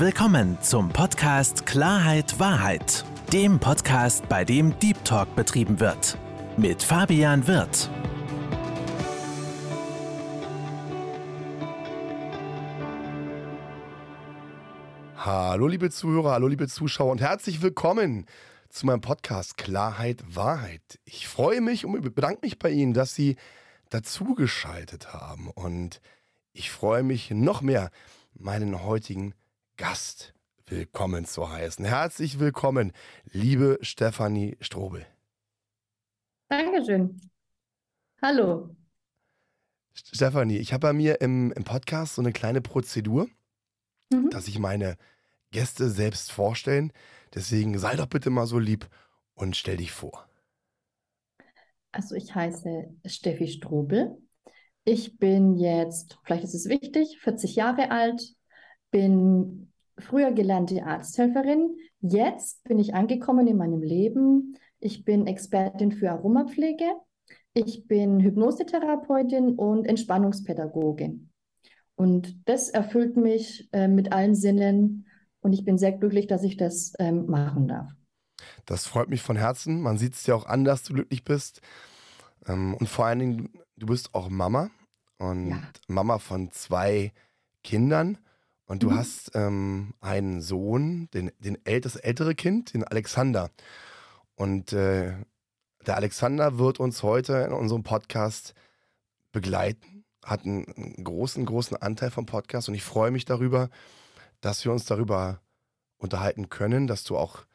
Willkommen zum Podcast Klarheit Wahrheit, dem Podcast, bei dem Deep Talk betrieben wird. Mit Fabian Wirth. Hallo liebe Zuhörer, hallo liebe Zuschauer und herzlich willkommen zu meinem Podcast Klarheit Wahrheit. Ich freue mich und bedanke mich bei Ihnen, dass Sie dazugeschaltet haben und ich freue mich noch mehr, meinen heutigen Gast willkommen zu heißen. Herzlich willkommen, liebe Stefanie Strobel. Dankeschön. Hallo. Stefanie, ich habe bei mir im, im Podcast so eine kleine Prozedur, mhm. dass ich meine Gäste selbst vorstellen. Deswegen sei doch bitte mal so lieb und stell dich vor. Also ich heiße Steffi Strobel. Ich bin jetzt, vielleicht ist es wichtig, 40 Jahre alt, bin früher gelernte Arzthelferin. Jetzt bin ich angekommen in meinem Leben. Ich bin Expertin für Aromapflege. Ich bin Hypnosetherapeutin und Entspannungspädagogin. Und das erfüllt mich äh, mit allen Sinnen. Und ich bin sehr glücklich, dass ich das ähm, machen darf. Das freut mich von Herzen. Man sieht es ja auch an, dass du glücklich bist. Ähm, und vor allen Dingen, du bist auch Mama und ja. Mama von zwei Kindern. Und du mhm. hast ähm, einen Sohn, den, den ält, das ältere Kind, den Alexander. Und äh, der Alexander wird uns heute in unserem Podcast begleiten, hat einen, einen großen, großen Anteil vom Podcast. Und ich freue mich darüber, dass wir uns darüber unterhalten können, dass du auch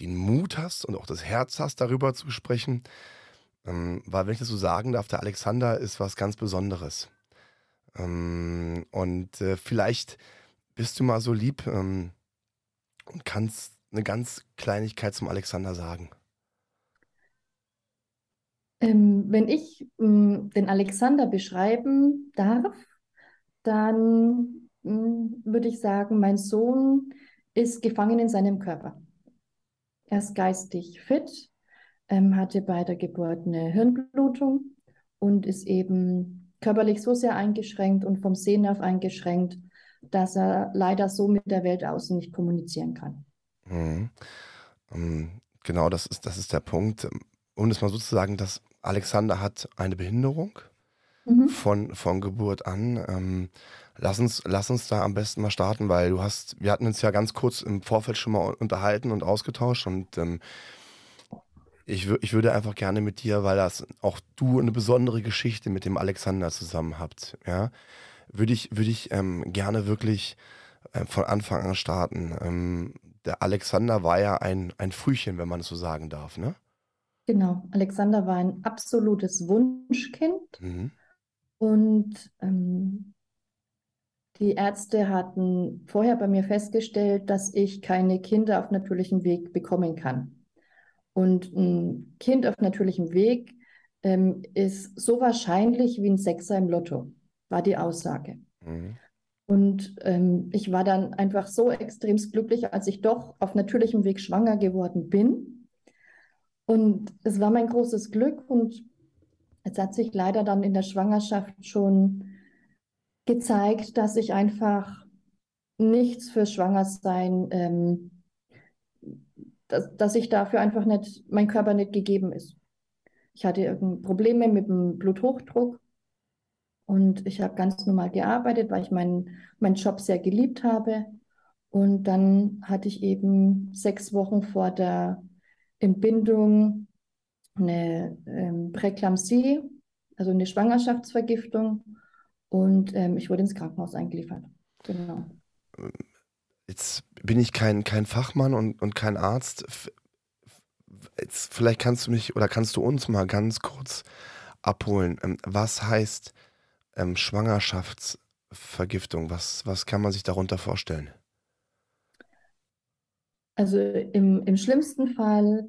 den Mut hast und auch das Herz hast, darüber zu sprechen. Ähm, weil, wenn ich das so sagen darf, der Alexander ist was ganz Besonderes. Ähm, und äh, vielleicht bist du mal so lieb ähm, und kannst eine ganz Kleinigkeit zum Alexander sagen? Ähm, wenn ich ähm, den Alexander beschreiben darf, dann ähm, würde ich sagen, mein Sohn ist gefangen in seinem Körper. Er ist geistig fit, ähm, hatte bei der Geburt eine Hirnblutung und ist eben körperlich so sehr eingeschränkt und vom Sehnerv eingeschränkt, dass er leider so mit der Welt außen nicht kommunizieren kann. Mhm. Ähm, genau, das ist, das ist der Punkt. Um es mal so zu sagen, dass Alexander hat eine Behinderung mhm. von, von Geburt an. Ähm, lass, uns, lass uns da am besten mal starten, weil du hast, wir hatten uns ja ganz kurz im Vorfeld schon mal unterhalten und ausgetauscht und ähm, ich, ich würde einfach gerne mit dir, weil das auch du eine besondere Geschichte mit dem Alexander zusammen habt, ja, würde ich, würde ich ähm, gerne wirklich äh, von Anfang an starten. Ähm, der Alexander war ja ein, ein Frühchen, wenn man es so sagen darf, ne? Genau, Alexander war ein absolutes Wunschkind. Mhm. Und ähm, die Ärzte hatten vorher bei mir festgestellt, dass ich keine Kinder auf natürlichem Weg bekommen kann. Und ein Kind auf natürlichem Weg ähm, ist so wahrscheinlich wie ein Sechser im Lotto war die Aussage. Mhm. Und ähm, ich war dann einfach so extremst glücklich, als ich doch auf natürlichem Weg schwanger geworden bin. Und es war mein großes Glück und es hat sich leider dann in der Schwangerschaft schon gezeigt, dass ich einfach nichts für Schwangersein, ähm, dass, dass ich dafür einfach nicht, mein Körper nicht gegeben ist. Ich hatte Probleme mit dem Bluthochdruck und ich habe ganz normal gearbeitet, weil ich meinen mein Job sehr geliebt habe. Und dann hatte ich eben sechs Wochen vor der Entbindung eine ähm, Präklampsie, also eine Schwangerschaftsvergiftung. Und ähm, ich wurde ins Krankenhaus eingeliefert. Genau. Jetzt bin ich kein, kein Fachmann und, und kein Arzt. Jetzt, vielleicht kannst du mich oder kannst du uns mal ganz kurz abholen. Ähm, was heißt ähm, Schwangerschaftsvergiftung? Was, was kann man sich darunter vorstellen? Also im, im schlimmsten Fall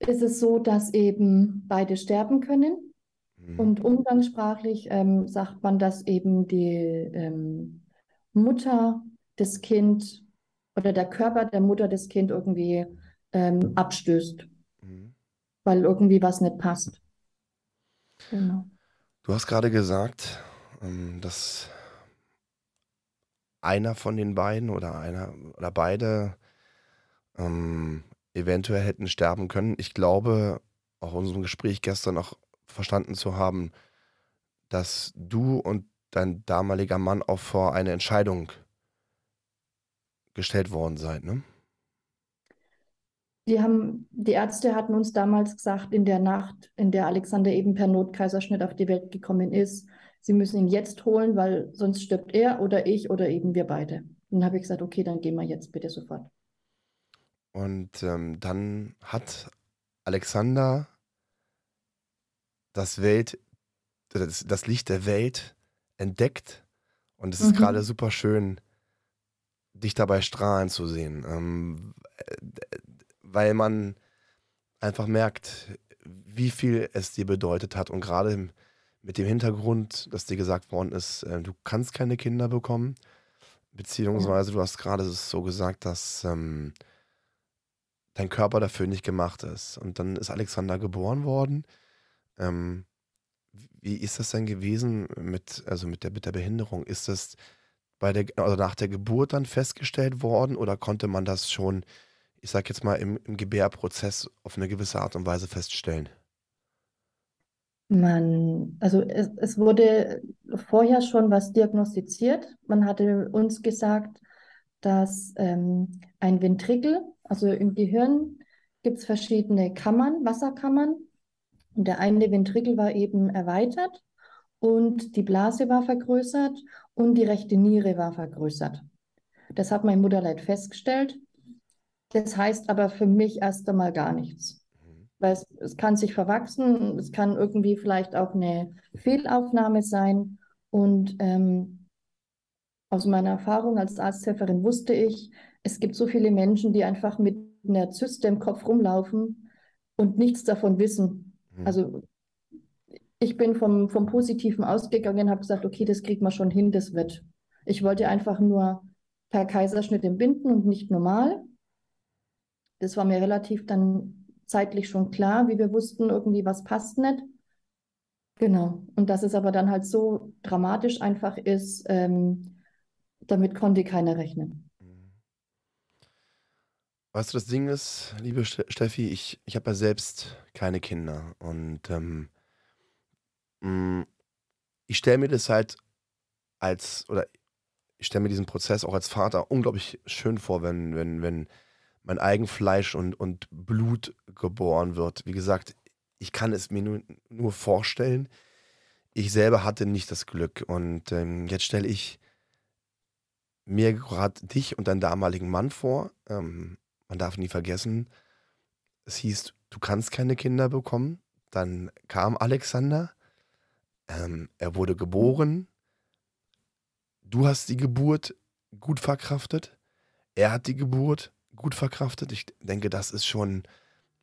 ist es so, dass eben beide sterben können. Mhm. Und umgangssprachlich ähm, sagt man, dass eben die ähm, Mutter des Kind oder der Körper der Mutter des Kind irgendwie ähm, abstößt, mhm. weil irgendwie was nicht passt. Genau. Du hast gerade gesagt, ähm, dass einer von den beiden oder einer oder beide ähm, eventuell hätten sterben können. Ich glaube, auch in unserem Gespräch gestern noch verstanden zu haben, dass du und dein damaliger Mann auch vor eine Entscheidung gestellt worden seid, ne? Die haben, die Ärzte hatten uns damals gesagt, in der Nacht, in der Alexander eben per Notkaiserschnitt auf die Welt gekommen ist, sie müssen ihn jetzt holen, weil sonst stirbt er oder ich oder eben wir beide. Und dann habe ich gesagt, okay, dann gehen wir jetzt bitte sofort. Und ähm, dann hat Alexander das Welt, das, das Licht der Welt entdeckt. Und es ist mhm. gerade super schön, dich dabei strahlen zu sehen. Ähm, weil man einfach merkt, wie viel es dir bedeutet hat. Und gerade mit dem Hintergrund, dass dir gesagt worden ist, äh, du kannst keine Kinder bekommen. Beziehungsweise du hast gerade so gesagt, dass ähm, dein Körper dafür nicht gemacht ist. Und dann ist Alexander geboren worden. Ähm, wie ist das denn gewesen mit, also mit der, mit der Behinderung? Ist das bei der, also nach der Geburt dann festgestellt worden oder konnte man das schon, ich sag jetzt mal, im, im Gebärprozess auf eine gewisse Art und Weise feststellen? Man, also es, es wurde vorher schon was diagnostiziert. Man hatte uns gesagt, dass ähm, ein Ventrikel, also im Gehirn gibt es verschiedene Kammern, Wasserkammern. Und der eine Ventrikel war eben erweitert und die Blase war vergrößert und die rechte Niere war vergrößert. Das hat mein Mutterleid festgestellt. Das heißt aber für mich erst einmal gar nichts. Weil es, es kann sich verwachsen, es kann irgendwie vielleicht auch eine Fehlaufnahme sein. Und ähm, aus meiner Erfahrung als Arzthelferin wusste ich, es gibt so viele Menschen, die einfach mit einer Zyste im Kopf rumlaufen und nichts davon wissen. Mhm. Also ich bin vom, vom Positiven ausgegangen, habe gesagt, okay, das kriegt man schon hin, das wird. Ich wollte einfach nur per Kaiserschnitt entbinden und nicht normal. Das war mir relativ dann zeitlich schon klar, wie wir wussten, irgendwie was passt nicht. Genau. Und dass es aber dann halt so dramatisch einfach ist, ähm, damit konnte keiner rechnen. Weißt du, das Ding ist, liebe Steffi, ich, ich habe ja selbst keine Kinder und ähm, mm, ich stelle mir das halt als, oder ich stelle mir diesen Prozess auch als Vater unglaublich schön vor, wenn, wenn, wenn mein Eigenfleisch und, und Blut geboren wird. Wie gesagt, ich kann es mir nur, nur vorstellen. Ich selber hatte nicht das Glück und ähm, jetzt stelle ich mir gerade dich und deinen damaligen Mann vor. Ähm, man darf nie vergessen, es hieß, du kannst keine Kinder bekommen. Dann kam Alexander. Ähm, er wurde geboren. Du hast die Geburt gut verkraftet. Er hat die Geburt gut verkraftet. Ich denke, das ist schon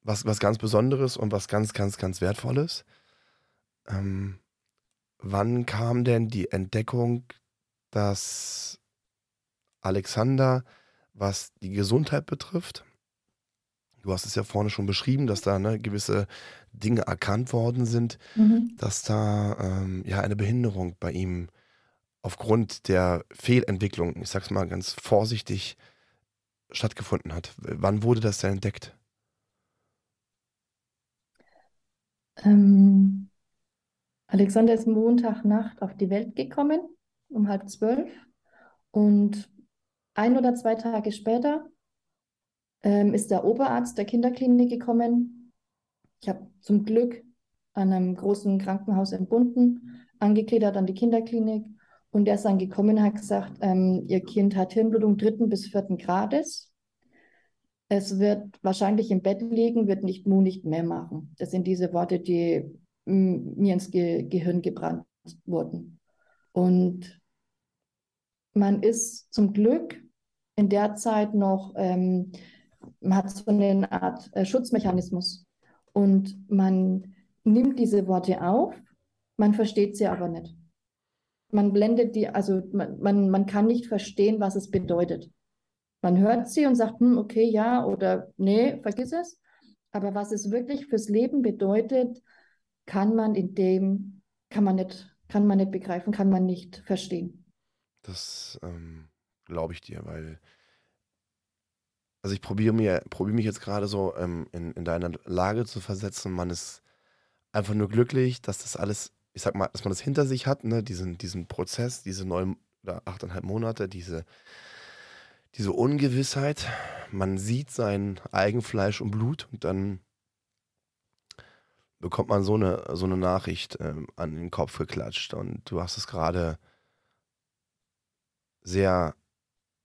was, was ganz Besonderes und was ganz, ganz, ganz Wertvolles. Ähm, wann kam denn die Entdeckung, dass Alexander, was die Gesundheit betrifft. Du hast es ja vorne schon beschrieben, dass da ne, gewisse Dinge erkannt worden sind, mhm. dass da ähm, ja eine Behinderung bei ihm aufgrund der Fehlentwicklung, ich sag's mal ganz vorsichtig, stattgefunden hat. Wann wurde das denn entdeckt? Ähm, Alexander ist Montagnacht auf die Welt gekommen, um halb zwölf. Und ein oder zwei Tage später ähm, ist der Oberarzt der Kinderklinik gekommen. Ich habe zum Glück an einem großen Krankenhaus entbunden, angegliedert an die Kinderklinik. Und er ist dann gekommen und hat gesagt, ähm, Ihr Kind hat Hirnblutung dritten bis vierten Grades. Es wird wahrscheinlich im Bett liegen, wird nicht Mu nicht mehr machen. Das sind diese Worte, die mir ins Ge Gehirn gebrannt wurden. Und man ist zum Glück in der Zeit noch, ähm, man hat so eine Art äh, Schutzmechanismus und man nimmt diese Worte auf, man versteht sie aber nicht. Man blendet die, also man, man, man kann nicht verstehen, was es bedeutet. Man hört sie und sagt, hm, okay, ja oder nee, vergiss es. Aber was es wirklich fürs Leben bedeutet, kann man in dem, kann man nicht, kann man nicht begreifen, kann man nicht verstehen. Das ähm, glaube ich dir, weil also ich probiere mir, probiere mich jetzt gerade so ähm, in, in deiner Lage zu versetzen. Man ist einfach nur glücklich, dass das alles, ich sag mal, dass man das hinter sich hat, ne? diesen, diesen Prozess, diese neun oder achteinhalb Monate, diese, diese Ungewissheit. Man sieht sein Eigenfleisch und Blut und dann bekommt man so eine, so eine Nachricht ähm, an den Kopf geklatscht. Und du hast es gerade sehr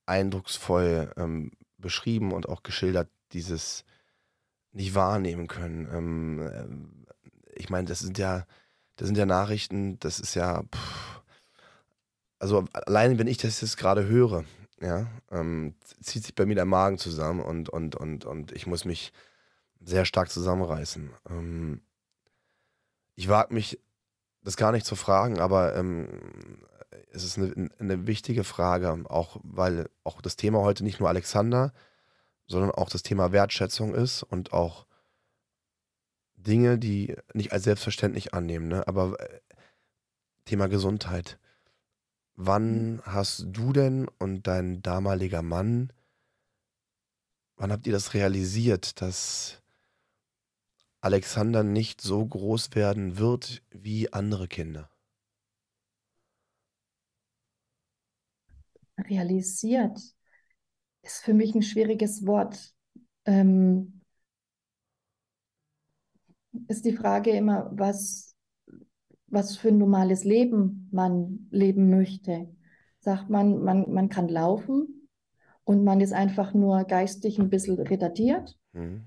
eindrucksvoll ähm, beschrieben und auch geschildert, dieses nicht wahrnehmen können. Ähm, äh, ich meine, das sind ja, das sind ja Nachrichten, das ist ja, pff, also allein wenn ich das jetzt gerade höre, ja, ähm, zieht sich bei mir der Magen zusammen und, und, und, und ich muss mich sehr stark zusammenreißen. Ähm, ich wage mich, das gar nicht zu fragen, aber ähm, es ist eine, eine wichtige Frage, auch weil auch das Thema heute nicht nur Alexander, sondern auch das Thema Wertschätzung ist und auch Dinge, die nicht als selbstverständlich annehmen, ne? aber äh, Thema Gesundheit. Wann mhm. hast du denn und dein damaliger Mann, wann habt ihr das realisiert, dass Alexander nicht so groß werden wird wie andere Kinder? realisiert, ist für mich ein schwieriges Wort. Ähm, ist die Frage immer, was, was für ein normales Leben man leben möchte. Sagt man, man, man kann laufen und man ist einfach nur geistig ein bisschen retardiert. Mhm.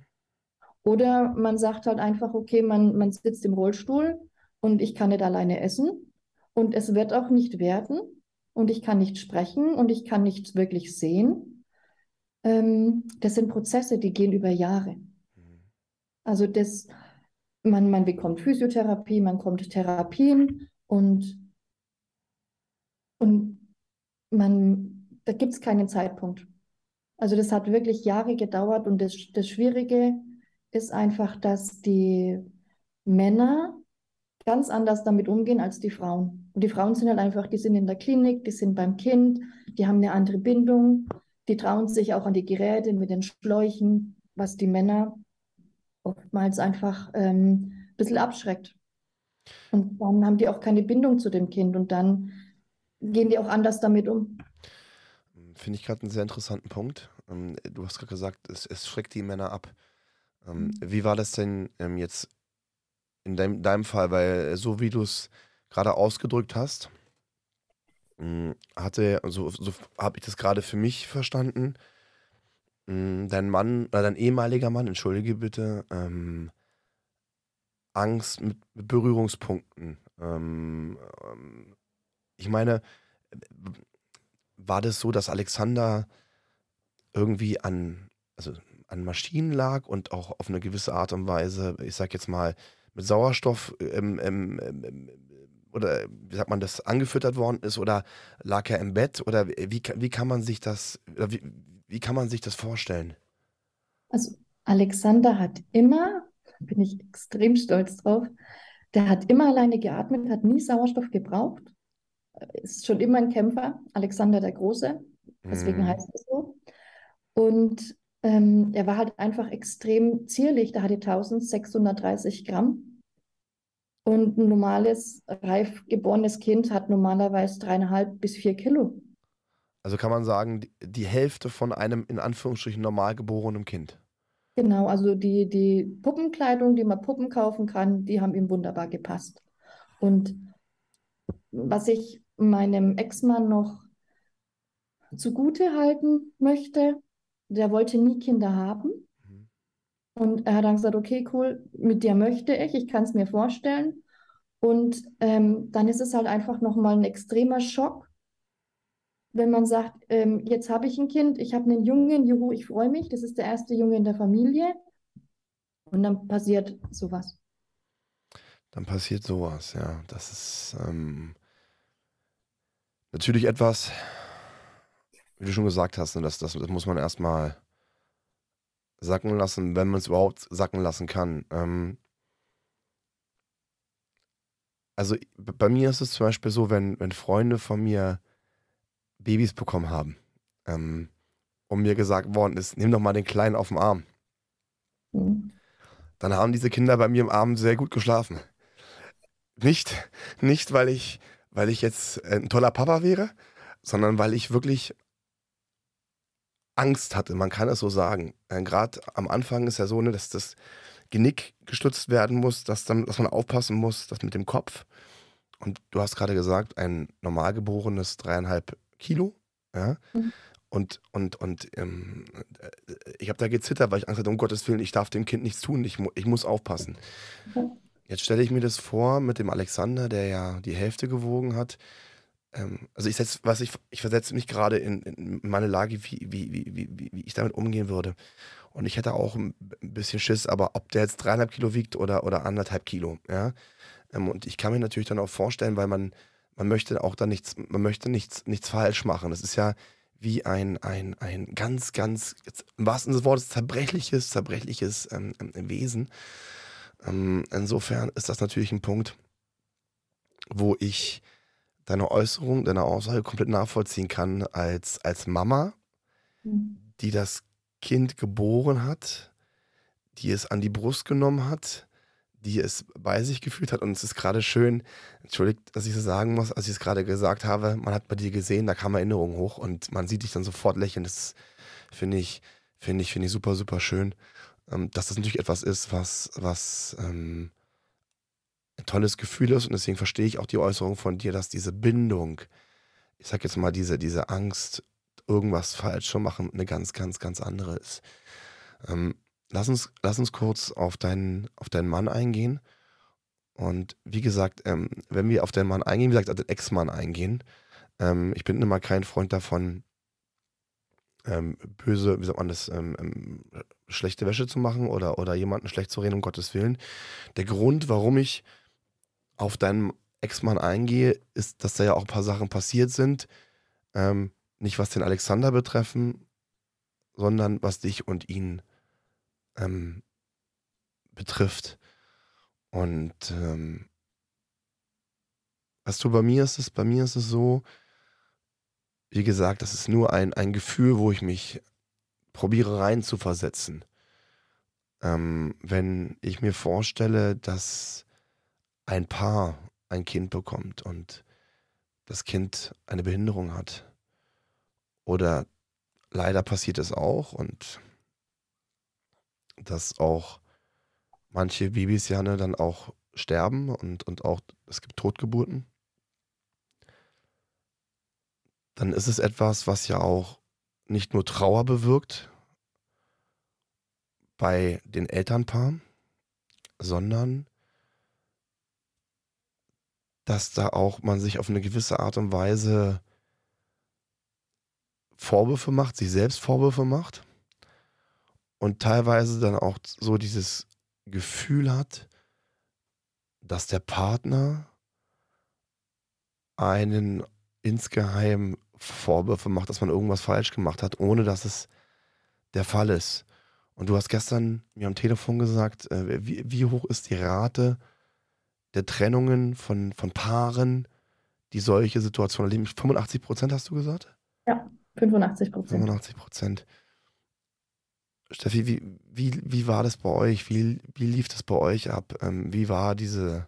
Oder man sagt halt einfach, okay, man, man sitzt im Rollstuhl und ich kann nicht alleine essen und es wird auch nicht werden und ich kann nicht sprechen und ich kann nichts wirklich sehen. Ähm, das sind Prozesse, die gehen über Jahre. Also das, man, man bekommt Physiotherapie, man kommt Therapien und, und man, da gibt es keinen Zeitpunkt. Also das hat wirklich Jahre gedauert und das, das Schwierige ist einfach, dass die Männer ganz anders damit umgehen als die Frauen. Und die Frauen sind halt einfach, die sind in der Klinik, die sind beim Kind, die haben eine andere Bindung, die trauen sich auch an die Geräte mit den Schläuchen, was die Männer oftmals einfach ähm, ein bisschen abschreckt. Und dann haben die auch keine Bindung zu dem Kind und dann gehen die auch anders damit um. Finde ich gerade einen sehr interessanten Punkt. Ähm, du hast gerade gesagt, es, es, schreckt die Männer ab. Ähm, mhm. Wie war das denn ähm, jetzt in deinem, deinem Fall, weil so wie du es gerade ausgedrückt hast, hm, hatte, so, so habe ich das gerade für mich verstanden, dein Mann, oder dein ehemaliger Mann, entschuldige bitte, ähm, Angst mit Berührungspunkten. Ähm, ähm, ich meine, war das so, dass Alexander irgendwie an, also an Maschinen lag und auch auf eine gewisse Art und Weise, ich sag jetzt mal, mit Sauerstoff ähm, ähm, ähm, oder wie sagt man das angefüttert worden ist oder lag er im Bett oder wie, wie kann man sich das wie, wie kann man sich das vorstellen? Also Alexander hat immer, bin ich extrem stolz drauf, der hat immer alleine geatmet, hat nie Sauerstoff gebraucht, ist schon immer ein Kämpfer, Alexander der Große, deswegen mm. heißt es so. Und ähm, er war halt einfach extrem zierlich. Der hatte 1630 Gramm. Und ein normales, reif geborenes Kind hat normalerweise dreieinhalb bis vier Kilo. Also kann man sagen, die Hälfte von einem in Anführungsstrichen normal geborenen Kind. Genau, also die, die Puppenkleidung, die man Puppen kaufen kann, die haben ihm wunderbar gepasst. Und was ich meinem Ex-Mann noch zugute halten möchte, der wollte nie Kinder haben. Mhm. Und er hat dann gesagt, okay, cool, mit dir möchte ich, ich kann es mir vorstellen. Und ähm, dann ist es halt einfach nochmal ein extremer Schock, wenn man sagt, ähm, jetzt habe ich ein Kind, ich habe einen Jungen, juhu, ich freue mich, das ist der erste Junge in der Familie. Und dann passiert sowas. Dann passiert sowas, ja. Das ist ähm, natürlich etwas, wie du schon gesagt hast, ne, das, das, das muss man erstmal sacken lassen, wenn man es überhaupt sacken lassen kann. Ähm, also bei mir ist es zum Beispiel so, wenn, wenn Freunde von mir Babys bekommen haben, ähm, und mir gesagt worden ist, nimm doch mal den Kleinen auf den Arm. Mhm. Dann haben diese Kinder bei mir im Arm sehr gut geschlafen. Nicht, nicht weil, ich, weil ich jetzt ein toller Papa wäre, sondern weil ich wirklich Angst hatte, man kann es so sagen. Äh, Gerade am Anfang ist ja so, ne, dass das Genick gestützt werden muss, dass, dann, dass man aufpassen muss, das mit dem Kopf. Und du hast gerade gesagt, ein normalgeborenes dreieinhalb Kilo. Ja? Mhm. Und, und, und ähm, äh, ich habe da gezittert, weil ich Angst hatte, um Gottes Willen, ich darf dem Kind nichts tun, ich, ich muss aufpassen. Jetzt stelle ich mir das vor mit dem Alexander, der ja die Hälfte gewogen hat. Ähm, also ich setz, was ich, ich versetze mich gerade in, in, meine Lage, wie, wie, wie, wie, wie ich damit umgehen würde. Und ich hätte auch ein bisschen Schiss, aber ob der jetzt dreieinhalb Kilo wiegt oder, oder anderthalb Kilo, ja. Ähm, und ich kann mir natürlich dann auch vorstellen, weil man, man möchte auch da nichts, man möchte nichts, nichts falsch machen. Das ist ja, wie ein, ein, ein ganz, ganz, im wahrsten Sinne des Wortes, zerbrechliches, zerbrechliches ähm, ähm, Wesen. Ähm, insofern ist das natürlich ein Punkt, wo ich deine Äußerung, deine Aussage komplett nachvollziehen kann als, als Mama, mhm. die das Kind geboren hat, die es an die Brust genommen hat, die es bei sich gefühlt hat. Und es ist gerade schön, entschuldigt, dass ich so sagen muss, als ich es gerade gesagt habe, man hat bei dir gesehen, da kam Erinnerung hoch und man sieht dich dann sofort lächeln. Das finde ich, finde ich, finde ich super, super schön. Ähm, dass das natürlich etwas ist, was, was ähm, ein tolles Gefühl ist. Und deswegen verstehe ich auch die Äußerung von dir, dass diese Bindung, ich sag jetzt mal, diese, diese Angst, irgendwas falsch zu machen, eine ganz, ganz, ganz andere ist. Ähm, lass uns, lass uns kurz auf deinen, auf deinen Mann eingehen. Und wie gesagt, ähm, wenn wir auf deinen Mann eingehen, wie gesagt, auf den Ex-Mann eingehen, ähm, ich bin immer kein Freund davon, ähm, böse, wie sagt man das, ähm, ähm, schlechte Wäsche zu machen oder, oder jemanden schlecht zu reden, um Gottes Willen. Der Grund, warum ich auf deinen Ex-Mann eingehe, ist, dass da ja auch ein paar Sachen passiert sind. Ähm, nicht was den Alexander betreffen, sondern was dich und ihn ähm, betrifft. Und ähm, was du bei mir ist es, bei mir ist es so, wie gesagt, das ist nur ein, ein Gefühl, wo ich mich probiere rein zu versetzen. Ähm, wenn ich mir vorstelle, dass ein Paar ein Kind bekommt und das Kind eine Behinderung hat. Oder leider passiert es auch und dass auch manche Babys ja ne, dann auch sterben und, und auch es gibt Totgeburten, dann ist es etwas, was ja auch nicht nur Trauer bewirkt bei den Elternpaaren, sondern dass da auch man sich auf eine gewisse Art und Weise Vorwürfe macht, sich selbst Vorwürfe macht und teilweise dann auch so dieses Gefühl hat, dass der Partner einen insgeheim Vorwürfe macht, dass man irgendwas falsch gemacht hat, ohne dass es der Fall ist. Und du hast gestern mir am Telefon gesagt, äh, wie, wie hoch ist die Rate der Trennungen von, von Paaren, die solche Situationen erleben? 85 Prozent hast du gesagt? Ja, 85 Prozent. 85 Prozent. Steffi, wie, wie, wie war das bei euch? Wie, wie lief das bei euch ab? Ähm, wie war diese,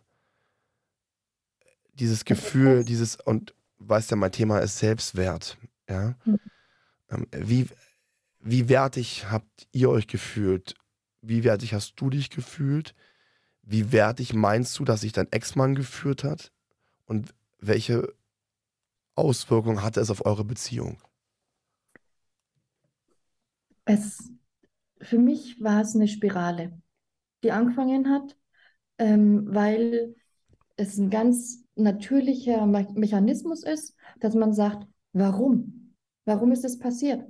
dieses Gefühl, dieses, und weißt ja, mein Thema ist Selbstwert. Ja? Mhm. Ähm, wie, wie wertig habt ihr euch gefühlt? Wie wertig hast du dich gefühlt? Wie wertig meinst du, dass sich dein Ex-Mann geführt hat? Und welche Auswirkungen hatte es auf eure Beziehung? Es, für mich war es eine Spirale, die angefangen hat, ähm, weil es ein ganz natürlicher Me Mechanismus ist, dass man sagt, warum? Warum ist es passiert?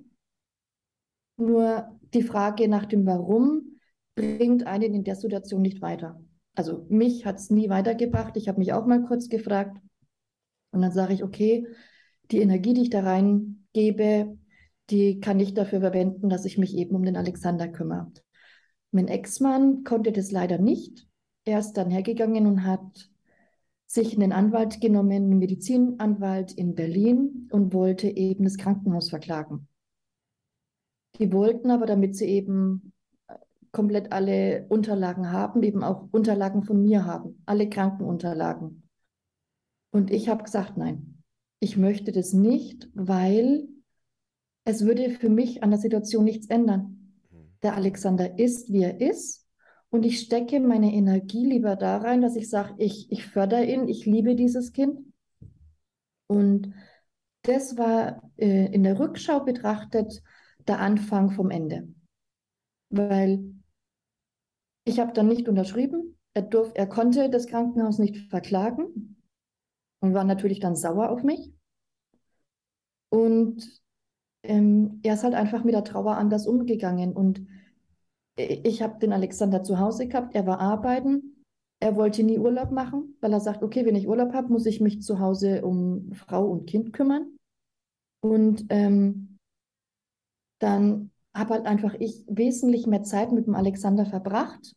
Nur die Frage nach dem Warum bringt einen in der Situation nicht weiter. Also mich hat es nie weitergebracht. Ich habe mich auch mal kurz gefragt. Und dann sage ich, okay, die Energie, die ich da reingebe, die kann ich dafür verwenden, dass ich mich eben um den Alexander kümmere. Mein Ex-Mann konnte das leider nicht. Er ist dann hergegangen und hat sich einen Anwalt genommen, einen Medizinanwalt in Berlin und wollte eben das Krankenhaus verklagen. Die wollten aber, damit sie eben äh, komplett alle Unterlagen haben, eben auch Unterlagen von mir haben, alle Krankenunterlagen. Und ich habe gesagt, nein, ich möchte das nicht, weil es würde für mich an der Situation nichts ändern. Der Alexander ist, wie er ist. Und ich stecke meine Energie lieber da rein, dass ich sage, ich, ich fördere ihn, ich liebe dieses Kind. Und das war äh, in der Rückschau betrachtet der Anfang vom Ende. Weil ich habe dann nicht unterschrieben. Er, durf, er konnte das Krankenhaus nicht verklagen und war natürlich dann sauer auf mich. Und ähm, er ist halt einfach mit der Trauer anders umgegangen. Und ich habe den Alexander zu Hause gehabt, er war arbeiten. Er wollte nie Urlaub machen, weil er sagt, okay, wenn ich Urlaub habe, muss ich mich zu Hause um Frau und Kind kümmern. Und ähm, dann habe halt einfach ich wesentlich mehr Zeit mit dem Alexander verbracht.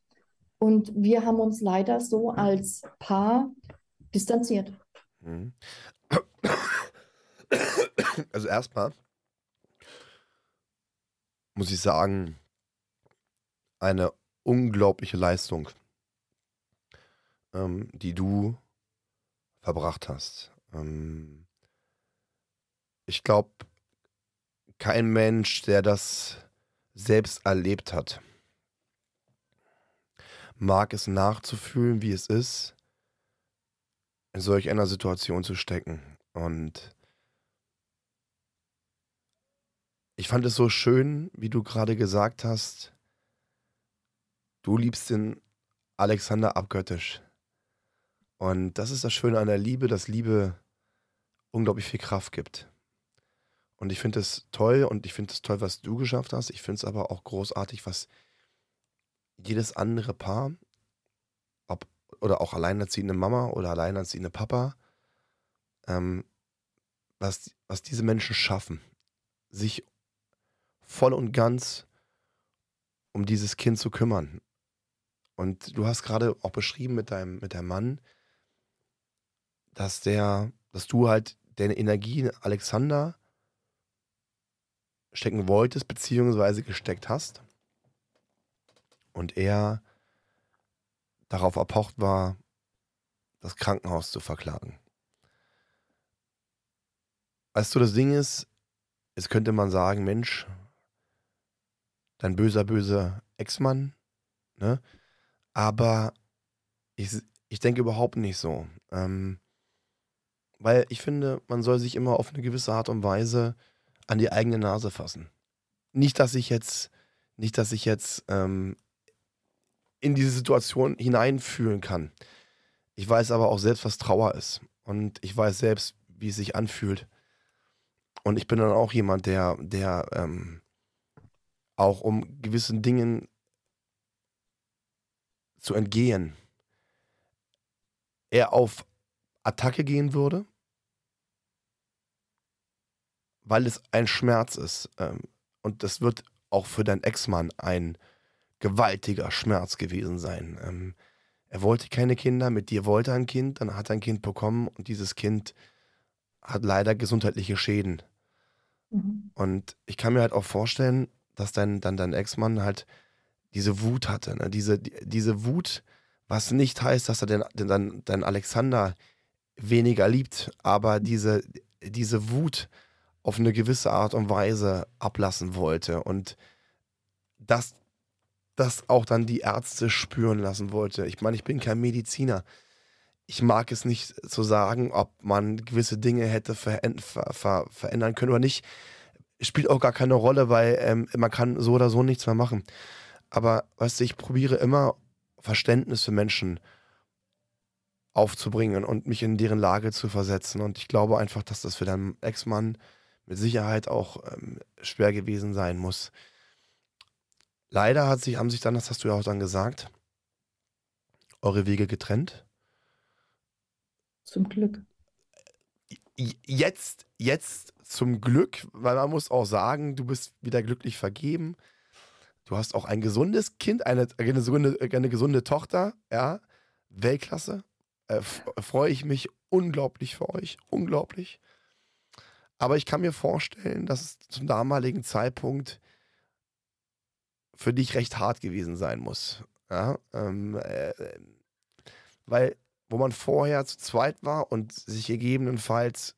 Und wir haben uns leider so als Paar distanziert. Mhm. Also erstmal muss ich sagen, eine unglaubliche Leistung, ähm, die du verbracht hast. Ähm, ich glaube, kein Mensch, der das selbst erlebt hat, mag es nachzufühlen, wie es ist, in solch einer Situation zu stecken. Und ich fand es so schön, wie du gerade gesagt hast, du liebst den Alexander abgöttisch. Und das ist das Schöne an der Liebe, dass Liebe unglaublich viel Kraft gibt. Und ich finde es toll und ich finde es toll, was du geschafft hast. Ich finde es aber auch großartig, was jedes andere Paar, ob, oder auch alleinerziehende Mama oder alleinerziehende Papa, ähm, was, was diese Menschen schaffen, sich voll und ganz um dieses Kind zu kümmern. Und du hast gerade auch beschrieben mit deinem, mit deinem Mann, dass der, dass du halt deine Energie in Alexander stecken wolltest, beziehungsweise gesteckt hast. Und er darauf erpocht war, das Krankenhaus zu verklagen. Weißt du, das Ding ist, jetzt könnte man sagen, Mensch, dein böser, böser Ex-Mann, ne? Aber ich, ich denke überhaupt nicht so. Ähm, weil ich finde, man soll sich immer auf eine gewisse Art und Weise an die eigene Nase fassen. Nicht, dass ich jetzt, nicht, dass ich jetzt ähm, in diese Situation hineinfühlen kann. Ich weiß aber auch selbst, was Trauer ist. Und ich weiß selbst, wie es sich anfühlt. Und ich bin dann auch jemand, der, der ähm, auch um gewissen Dingen zu entgehen, eher auf Attacke gehen würde weil es ein Schmerz ist. Ähm, und das wird auch für deinen Ex-Mann ein gewaltiger Schmerz gewesen sein. Ähm, er wollte keine Kinder, mit dir wollte er ein Kind, dann hat er ein Kind bekommen und dieses Kind hat leider gesundheitliche Schäden. Mhm. Und ich kann mir halt auch vorstellen, dass dein, dann dein Ex-Mann halt diese Wut hatte. Ne? Diese, diese Wut, was nicht heißt, dass er den, den, den Alexander weniger liebt, aber diese, diese Wut, auf eine gewisse Art und Weise ablassen wollte und das, das auch dann die Ärzte spüren lassen wollte. Ich meine, ich bin kein Mediziner. Ich mag es nicht zu sagen, ob man gewisse Dinge hätte ver ver ver verändern können oder nicht. Spielt auch gar keine Rolle, weil ähm, man kann so oder so nichts mehr machen. Aber weißt du, ich probiere immer Verständnis für Menschen aufzubringen und mich in deren Lage zu versetzen. Und ich glaube einfach, dass das für deinen Ex-Mann mit Sicherheit auch ähm, schwer gewesen sein muss. Leider hat sich, haben sich dann, das hast du ja auch dann gesagt, eure Wege getrennt. Zum Glück. Jetzt, jetzt zum Glück, weil man muss auch sagen, du bist wieder glücklich vergeben. Du hast auch ein gesundes Kind, eine, eine, gesunde, eine gesunde Tochter, ja, Weltklasse. Äh, Freue ich mich unglaublich für euch, unglaublich. Aber ich kann mir vorstellen, dass es zum damaligen Zeitpunkt für dich recht hart gewesen sein muss. Ja, ähm, äh, weil, wo man vorher zu zweit war und sich gegebenenfalls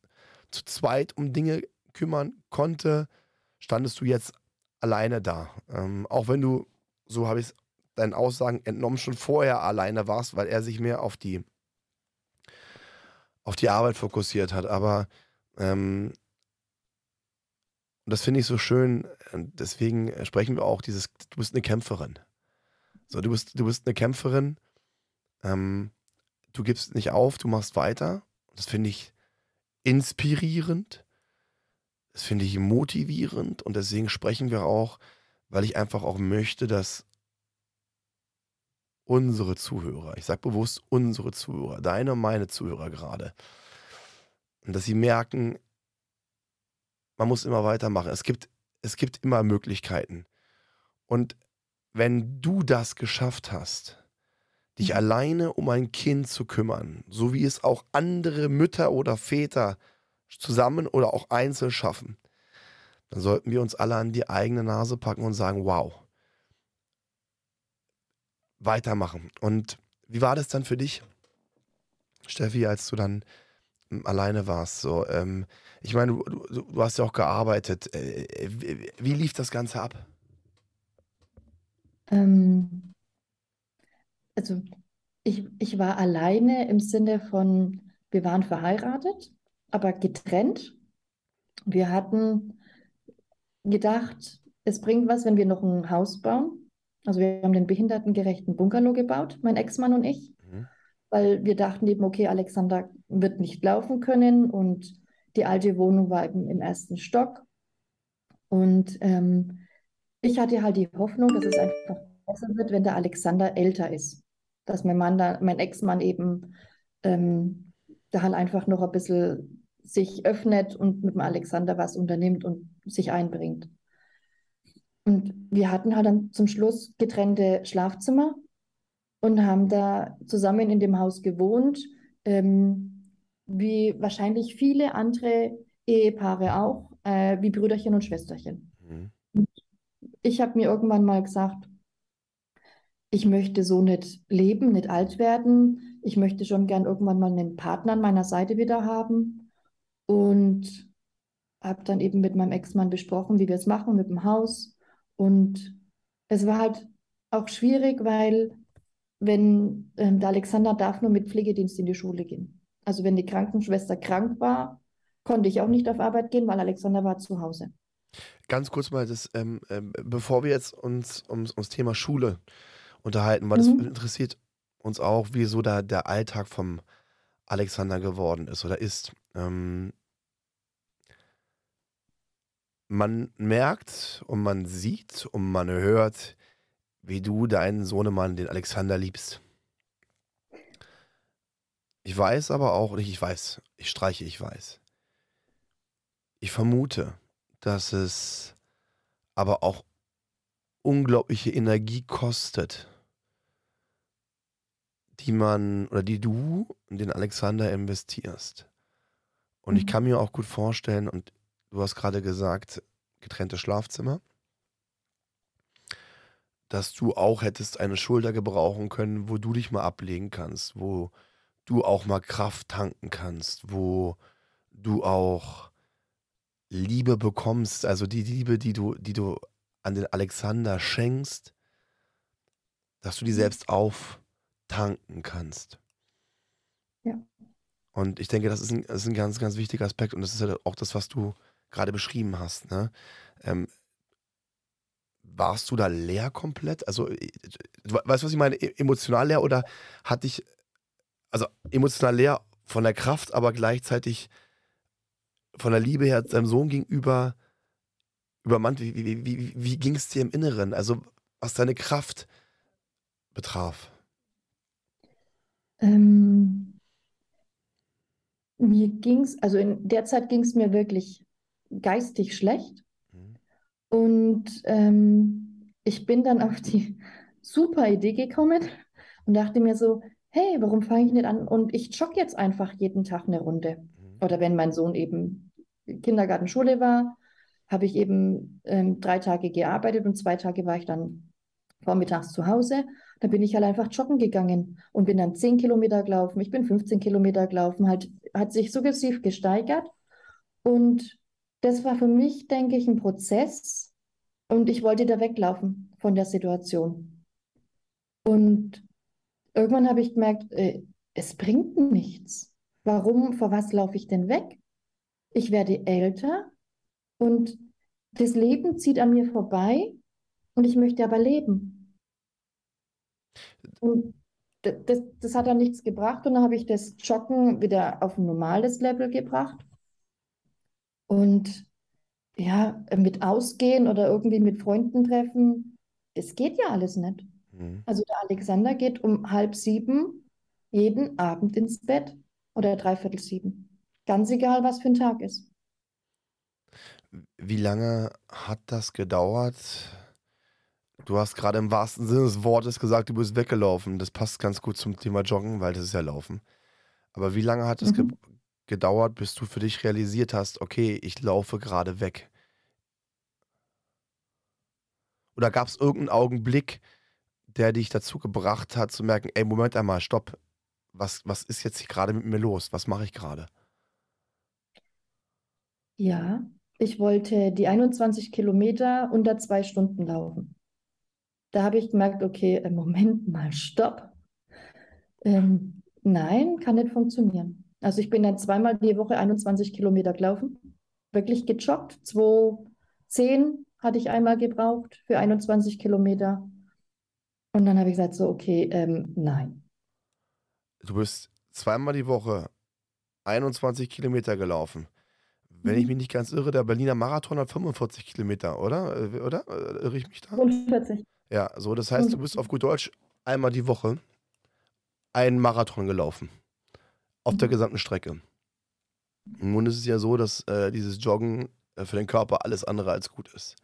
zu zweit um Dinge kümmern konnte, standest du jetzt alleine da. Ähm, auch wenn du, so habe ich es deinen Aussagen entnommen, schon vorher alleine warst, weil er sich mehr auf die, auf die Arbeit fokussiert hat. Aber ähm, das finde ich so schön. Deswegen sprechen wir auch dieses, du bist eine Kämpferin. So, du bist, du bist eine Kämpferin. Ähm, du gibst nicht auf, du machst weiter. Das finde ich inspirierend. Das finde ich motivierend und deswegen sprechen wir auch, weil ich einfach auch möchte, dass unsere Zuhörer, ich sage bewusst unsere Zuhörer, deine und meine Zuhörer gerade, dass sie merken, man muss immer weitermachen. Es gibt, es gibt immer Möglichkeiten. Und wenn du das geschafft hast, dich mhm. alleine um ein Kind zu kümmern, so wie es auch andere Mütter oder Väter zusammen oder auch einzeln schaffen, dann sollten wir uns alle an die eigene Nase packen und sagen, wow, weitermachen. Und wie war das dann für dich, Steffi, als du dann hm, alleine warst? So, ähm, ich meine, du, du, du, hast ja auch gearbeitet. Äh, wie, wie, lief das Ganze ab? Ähm, also ich, ich war alleine im Sinne von, wir waren verheiratet, aber getrennt. Wir hatten gedacht, es bringt was, wenn wir noch ein Haus bauen. Also wir haben den behindertengerechten Bungalow gebaut, mein Ex-Mann und ich, mhm. weil wir dachten eben, okay, Alexander wird nicht laufen können und die alte Wohnung war eben im ersten Stock. Und ähm, ich hatte halt die Hoffnung, dass es einfach besser wird, wenn der Alexander älter ist. Dass mein Mann da, mein Ex-Mann eben ähm, da halt einfach noch ein bisschen sich öffnet und mit dem Alexander was unternimmt und sich einbringt. Und wir hatten halt dann zum Schluss getrennte Schlafzimmer und haben da zusammen in dem Haus gewohnt, ähm, wie wahrscheinlich viele andere Ehepaare auch, äh, wie Brüderchen und Schwesterchen. Mhm. ich habe mir irgendwann mal gesagt, ich möchte so nicht leben, nicht alt werden. Ich möchte schon gern irgendwann mal einen Partner an meiner Seite wieder haben. Und habe dann eben mit meinem Ex-Mann besprochen, wie wir es machen mit dem Haus. Und es war halt auch schwierig, weil wenn ähm, der Alexander darf nur mit Pflegedienst in die Schule gehen. Also wenn die Krankenschwester krank war, konnte ich auch nicht auf Arbeit gehen, weil Alexander war zu Hause. Ganz kurz mal, das, ähm, ähm, bevor wir jetzt uns ums, ums Thema Schule unterhalten, weil mhm. das interessiert uns auch, wie so da der Alltag vom Alexander geworden ist oder ist. Ähm, man merkt und man sieht und man hört, wie du deinen Sohnemann, den Alexander, liebst. Ich weiß aber auch, nicht ich weiß, ich streiche, ich weiß. Ich vermute, dass es aber auch unglaubliche Energie kostet, die man oder die du in den Alexander investierst. Und ich mhm. kann mir auch gut vorstellen, und du hast gerade gesagt, getrennte Schlafzimmer, dass du auch hättest eine Schulter gebrauchen können, wo du dich mal ablegen kannst, wo du auch mal Kraft tanken kannst, wo du auch Liebe bekommst, also die Liebe, die du, die du an den Alexander schenkst, dass du die mhm. selbst auftanken kannst. Ja. Und ich denke, das ist ein, das ist ein ganz, ganz wichtiger Aspekt und das ist ja auch das, was du gerade beschrieben hast. Ne? Ähm, warst du da leer komplett? Also, äh, weißt du, was ich meine? E emotional leer oder hatte ich, also emotional leer von der Kraft, aber gleichzeitig von der Liebe her deinem Sohn gegenüber übermannt? Wie, wie, wie, wie ging es dir im Inneren? Also, was deine Kraft betraf? Ähm, mir ging es, also in der Zeit ging es mir wirklich geistig schlecht. Mhm. Und ähm, ich bin dann auf die super Idee gekommen und dachte mir so, hey, warum fange ich nicht an und ich jogge jetzt einfach jeden Tag eine Runde. Mhm. Oder wenn mein Sohn eben Kindergarten, Schule war, habe ich eben ähm, drei Tage gearbeitet und zwei Tage war ich dann vormittags zu Hause. Da bin ich halt einfach joggen gegangen und bin dann 10 Kilometer gelaufen. Ich bin 15 Kilometer gelaufen, halt, hat sich suggestiv gesteigert. Und das war für mich, denke ich, ein Prozess. Und ich wollte da weglaufen von der Situation. Und irgendwann habe ich gemerkt, äh, es bringt nichts. Warum, vor was laufe ich denn weg? Ich werde älter und das Leben zieht an mir vorbei und ich möchte aber leben. Und das, das hat dann nichts gebracht und dann habe ich das Joggen wieder auf ein normales Level gebracht. Und ja, mit Ausgehen oder irgendwie mit Freunden treffen, das geht ja alles nicht. Mhm. Also der Alexander geht um halb sieben jeden Abend ins Bett oder dreiviertel sieben. Ganz egal, was für ein Tag ist. Wie lange hat das gedauert? Du hast gerade im wahrsten Sinne des Wortes gesagt, du bist weggelaufen. Das passt ganz gut zum Thema Joggen, weil das ist ja Laufen. Aber wie lange hat es mhm. ge gedauert, bis du für dich realisiert hast, okay, ich laufe gerade weg? Oder gab es irgendeinen Augenblick, der dich dazu gebracht hat, zu merken, ey, Moment einmal, stopp, was, was ist jetzt gerade mit mir los? Was mache ich gerade? Ja, ich wollte die 21 Kilometer unter zwei Stunden laufen. Da habe ich gemerkt, okay, äh, Moment mal, stopp. Ähm, nein, kann nicht funktionieren. Also ich bin dann zweimal die Woche 21 Kilometer gelaufen, wirklich gejoggt. 210 hatte ich einmal gebraucht für 21 Kilometer. Und dann habe ich gesagt, so, okay, ähm, nein. Du bist zweimal die Woche 21 Kilometer gelaufen. Wenn ich mhm. mich nicht ganz irre, der Berliner Marathon hat 45 Kilometer, oder? Äh, oder? Äh, irre ich mich da? 45. Ja, so, das heißt, du bist auf gut Deutsch einmal die Woche einen Marathon gelaufen. Auf der mhm. gesamten Strecke. Nun ist es ja so, dass äh, dieses Joggen äh, für den Körper alles andere als gut ist.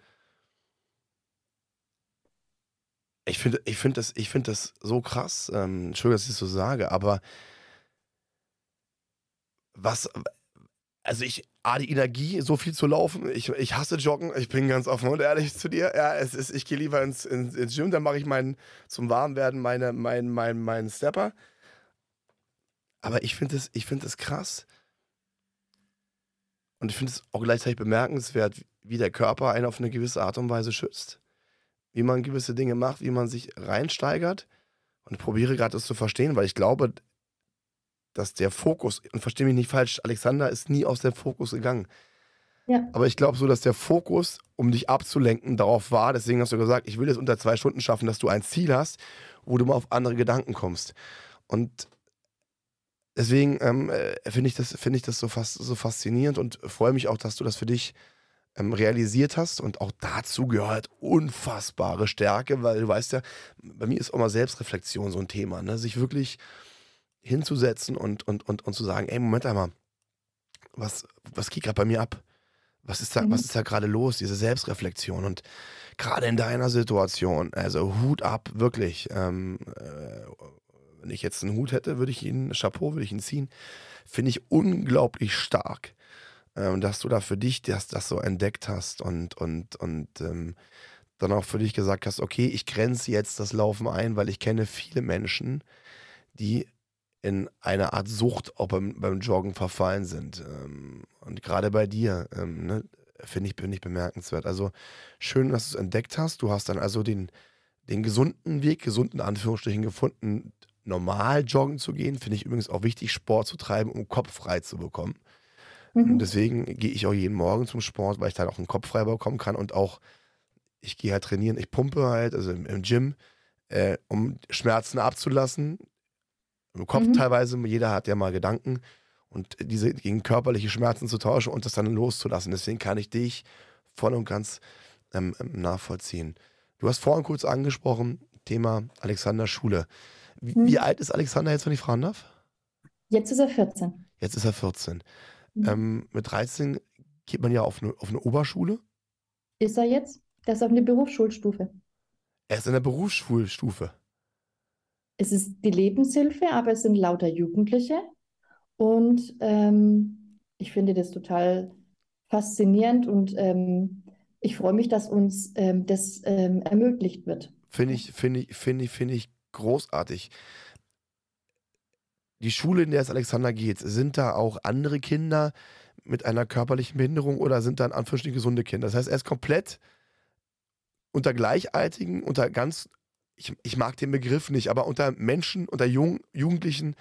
Ich finde ich find das, find das so krass. Ähm, Entschuldigung, dass ich es so sage, aber was, also ich, A, die Energie, so viel zu laufen. Ich, ich hasse Joggen, ich bin ganz offen und ehrlich zu dir. Ja, es ist, ich gehe lieber ins, ins, ins Gym, dann mache ich meinen, zum Warmwerden meine, meinen mein, mein Stepper. Aber ich finde es find krass. Und ich finde es auch gleichzeitig bemerkenswert, wie der Körper einen auf eine gewisse Art und Weise schützt wie man gewisse Dinge macht, wie man sich reinsteigert. Und ich probiere gerade das zu verstehen, weil ich glaube, dass der Fokus, und verstehe mich nicht falsch, Alexander ist nie aus dem Fokus gegangen. Ja. Aber ich glaube so, dass der Fokus, um dich abzulenken, darauf war, deswegen hast du gesagt, ich will es unter zwei Stunden schaffen, dass du ein Ziel hast, wo du mal auf andere Gedanken kommst. Und deswegen ähm, äh, finde ich das, find ich das so, fast, so faszinierend und freue mich auch, dass du das für dich ähm, realisiert hast. Und auch dazu gehört unfassbare Stärke, weil du weißt ja, bei mir ist auch mal Selbstreflexion so ein Thema, ne? sich wirklich hinzusetzen und, und, und, und zu sagen, ey, Moment einmal, was, was geht gerade bei mir ab? Was ist da, mhm. was ist da gerade los? Diese Selbstreflexion. Und gerade in deiner Situation, also Hut ab, wirklich. Ähm, äh, wenn ich jetzt einen Hut hätte, würde ich ihn, Chapeau, würde ich ihn ziehen. Finde ich unglaublich stark ähm, dass du da für dich das, das so entdeckt hast und, und, und ähm, dann auch für dich gesagt hast, okay, ich grenze jetzt das Laufen ein, weil ich kenne viele Menschen, die in eine Art Sucht auch beim, beim Joggen verfallen sind. Ähm, und gerade bei dir, ähm, ne, finde ich, bin ich bemerkenswert. Also schön, dass du es entdeckt hast. Du hast dann also den, den gesunden Weg, gesunden Anführungsstrichen gefunden, normal joggen zu gehen. Finde ich übrigens auch wichtig, Sport zu treiben, um Kopf frei zu bekommen. Mhm. Und deswegen gehe ich auch jeden Morgen zum Sport, weil ich dann auch einen Kopf frei bekommen kann und auch, ich gehe halt trainieren, ich pumpe halt, also im, im Gym, äh, um Schmerzen abzulassen. Im Kopf mhm. teilweise, jeder hat ja mal Gedanken und diese gegen körperliche Schmerzen zu tauschen und das dann loszulassen. Deswegen kann ich dich voll und ganz ähm, ähm nachvollziehen. Du hast vorhin kurz angesprochen, Thema Alexander Schule. Wie, mhm. wie, alt ist Alexander jetzt, wenn ich fragen darf? Jetzt ist er 14. Jetzt ist er 14. Mhm. Ähm, mit 13 geht man ja auf eine, auf eine Oberschule. Ist er jetzt? Der ist auf eine Berufsschulstufe. Er ist in der Berufsschulstufe. Es ist die Lebenshilfe, aber es sind lauter Jugendliche. Und ähm, ich finde das total faszinierend und ähm, ich freue mich, dass uns ähm, das ähm, ermöglicht wird. Finde ich, finde ich, finde ich, finde ich großartig. Die Schule, in der es Alexander geht, sind da auch andere Kinder mit einer körperlichen Behinderung oder sind da in Anführungsstrichen gesunde Kinder? Das heißt, er ist komplett unter Gleichaltigen, unter ganz, ich, ich mag den Begriff nicht, aber unter Menschen, unter Jung, Jugendlichen,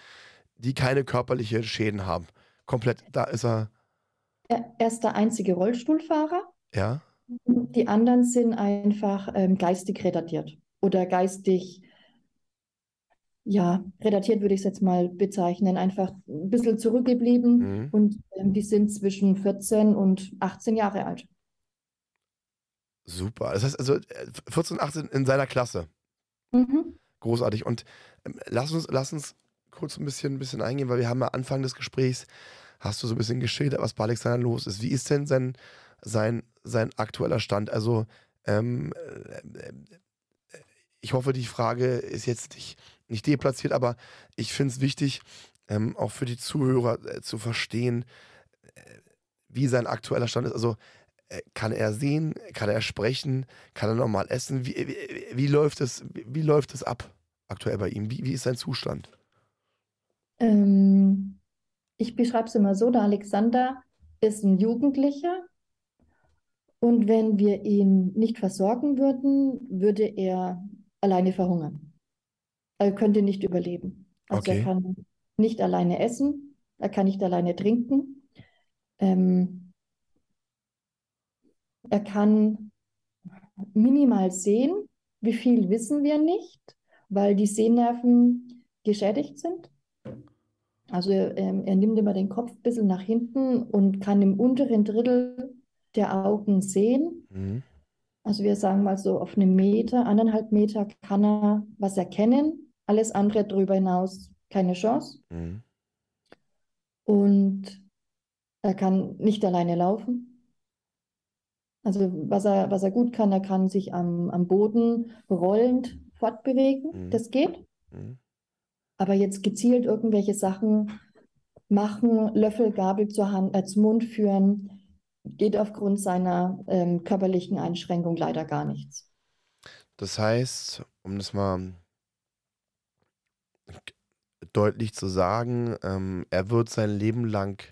die keine körperlichen Schäden haben. Komplett, da ist er. Er, ist der einzige Rollstuhlfahrer. Ja. Die anderen sind einfach ähm, geistig retardiert oder geistig, ja, retardiert würde ich es jetzt mal bezeichnen, einfach ein bisschen zurückgeblieben mhm. und ähm, die sind zwischen 14 und 18 Jahre alt. Super. Das heißt also 14, äh, 18 in seiner Klasse. Mhm. Großartig. Und ähm, lass, uns, lass uns kurz ein bisschen, ein bisschen eingehen, weil wir haben am Anfang des Gesprächs, hast du so ein bisschen geschildert, was bei Alexander los ist. Wie ist denn sein, sein, sein aktueller Stand? Also, ähm, äh, ich hoffe, die Frage ist jetzt nicht, nicht deplatziert, aber ich finde es wichtig, ähm, auch für die Zuhörer äh, zu verstehen, äh, wie sein aktueller Stand ist. Also, äh, kann er sehen? Kann er sprechen? Kann er normal essen? Wie, wie, wie läuft, es, wie läuft es ab aktuell bei ihm? Wie, wie ist sein Zustand? Ähm, ich beschreibe es immer so, der Alexander ist ein Jugendlicher und wenn wir ihn nicht versorgen würden, würde er alleine verhungern. Er könnte nicht überleben. Also okay. er kann nicht alleine essen, er kann nicht alleine trinken. Ähm, er kann minimal sehen. Wie viel wissen wir nicht, weil die Sehnerven geschädigt sind. Also ähm, er nimmt immer den Kopf ein bisschen nach hinten und kann im unteren Drittel der Augen sehen. Mhm. Also wir sagen mal so auf einem Meter, anderthalb Meter kann er was erkennen. Alles andere darüber hinaus keine Chance. Mhm. Und er kann nicht alleine laufen. Also was er, was er gut kann, er kann sich am, am Boden rollend fortbewegen. Mhm. Das geht. Mhm. Aber jetzt gezielt irgendwelche Sachen machen, Löffel, Gabel zur Hand, äh, zum Mund führen, geht aufgrund seiner ähm, körperlichen Einschränkung leider gar nichts. Das heißt, um das mal deutlich zu sagen, ähm, er wird sein Leben lang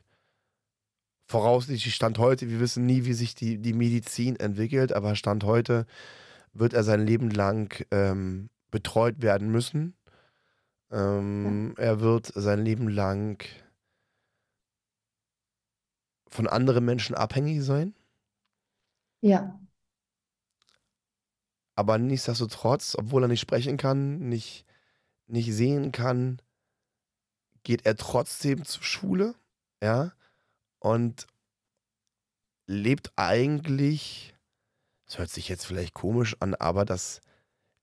voraussichtlich Stand heute, wir wissen nie, wie sich die, die Medizin entwickelt, aber Stand heute wird er sein Leben lang ähm, betreut werden müssen. Ähm, er wird sein Leben lang von anderen Menschen abhängig sein. Ja. Aber nichtsdestotrotz, obwohl er nicht sprechen kann, nicht, nicht sehen kann, geht er trotzdem zur Schule. Ja und lebt eigentlich, das hört sich jetzt vielleicht komisch an, aber das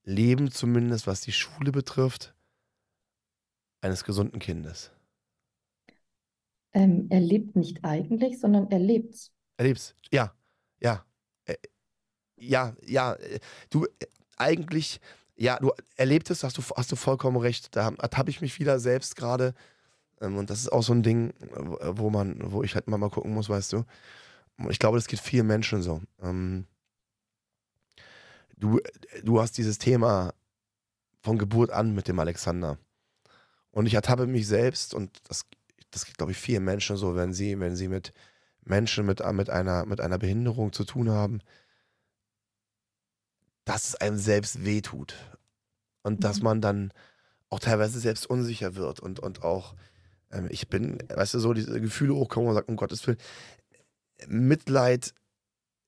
Leben zumindest, was die Schule betrifft, eines gesunden Kindes. Ähm, er lebt nicht eigentlich, sondern er lebt's. Er lebt's, ja, ja. Äh, ja, ja, äh, du, äh, eigentlich, ja, du erlebt es, hast du, hast du vollkommen recht. Da habe ich mich wieder selbst gerade und das ist auch so ein Ding, wo man, wo ich halt mal, gucken muss, weißt du. Ich glaube, das geht vielen Menschen so. Ähm, du, du hast dieses Thema von Geburt an mit dem Alexander. Und ich ertappe mich selbst, und das, das geht, glaube ich, vielen Menschen so, wenn sie, wenn sie mit Menschen mit, mit, einer, mit einer Behinderung zu tun haben, dass es einem selbst wehtut. Und dass mhm. man dann auch teilweise selbst unsicher wird und, und auch ähm, ich bin, weißt du, so diese Gefühle hochkommen und sagt, um Gottes Willen, Mitleid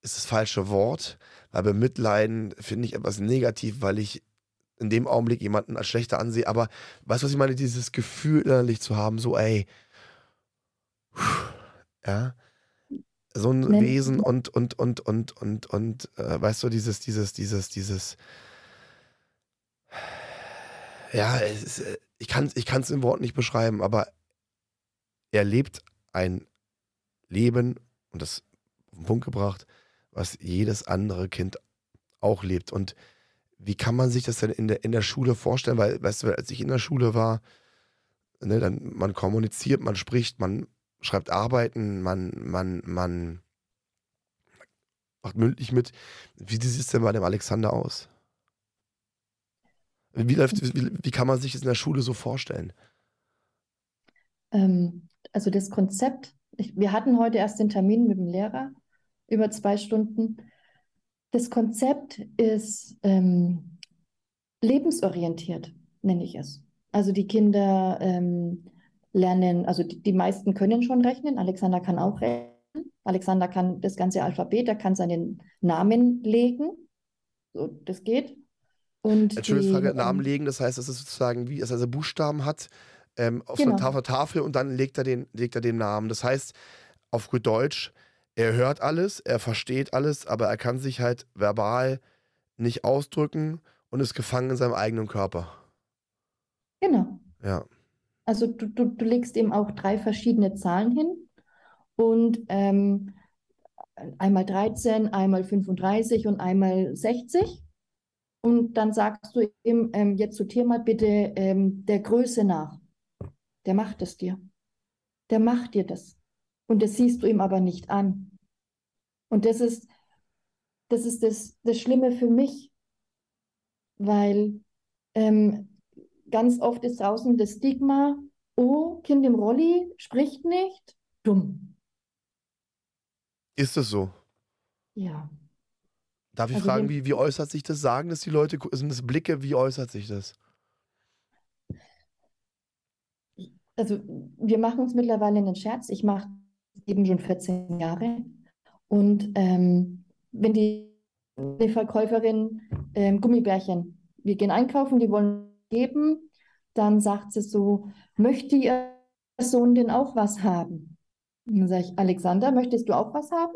ist das falsche Wort, weil bei Mitleiden finde ich etwas negativ, weil ich in dem Augenblick jemanden als schlechter ansehe. Aber weißt du, was ich meine? Dieses Gefühl innerlich zu haben, so, ey, ja, so ein Menschen. Wesen und, und, und, und, und, und, äh, weißt du, dieses, dieses, dieses, dieses, ja, ist, äh, ich kann es ich kann's im Wort nicht beschreiben, aber er lebt ein Leben, und das auf den Punkt gebracht, was jedes andere Kind auch lebt. Und wie kann man sich das denn in der, in der Schule vorstellen? Weil, weißt du, als ich in der Schule war, ne, dann, man kommuniziert, man spricht, man schreibt Arbeiten, man, man, man macht mündlich mit. Wie sieht es denn bei dem Alexander aus? Wie, läuft, wie, wie kann man sich das in der Schule so vorstellen? Ähm, also das Konzept, ich, wir hatten heute erst den Termin mit dem Lehrer über zwei Stunden. Das Konzept ist ähm, lebensorientiert, nenne ich es. Also die Kinder ähm, lernen, also die, die meisten können schon rechnen. Alexander kann auch rechnen. Alexander kann das ganze Alphabet, er kann seinen Namen legen. So, das geht. Und Entschuldigung, Frage, Namen ähm, legen, das heißt, dass es sozusagen wie, dass er Buchstaben hat ähm, auf genau. so einer Tafel und dann legt er, den, legt er den Namen. Das heißt, auf gut Deutsch, er hört alles, er versteht alles, aber er kann sich halt verbal nicht ausdrücken und ist gefangen in seinem eigenen Körper. Genau. Ja. Also du, du, du legst ihm auch drei verschiedene Zahlen hin und ähm, einmal 13, einmal 35 und einmal 60. Und dann sagst du ihm, ähm, jetzt sortier mal bitte ähm, der Größe nach. Der macht es dir. Der macht dir das. Und das siehst du ihm aber nicht an. Und das ist das, ist das, das Schlimme für mich, weil ähm, ganz oft ist draußen das Stigma, oh, Kind im Rolli spricht nicht, dumm. Ist es so? Ja. Darf ich also fragen, wie, wie äußert sich das? Sagen das die Leute? Sind das Blicke? Wie äußert sich das? Also, wir machen uns mittlerweile einen Scherz. Ich mache eben schon 14 Jahre. Und ähm, wenn die, die Verkäuferin ähm, Gummibärchen, wir gehen einkaufen, die wollen geben, dann sagt sie so, möchte Ihr Sohn denn auch was haben? Dann sage ich, Alexander, möchtest du auch was haben?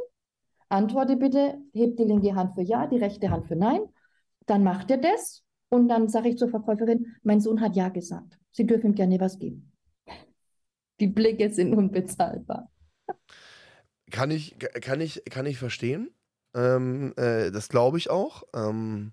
Antworte bitte, hebt die linke Hand für Ja, die rechte Hand für Nein. Dann macht er das und dann sage ich zur Verkäuferin, mein Sohn hat Ja gesagt. Sie dürfen ihm gerne was geben. Die Blicke sind unbezahlbar. Kann ich, kann ich, kann ich verstehen. Ähm, äh, das glaube ich auch. Ähm,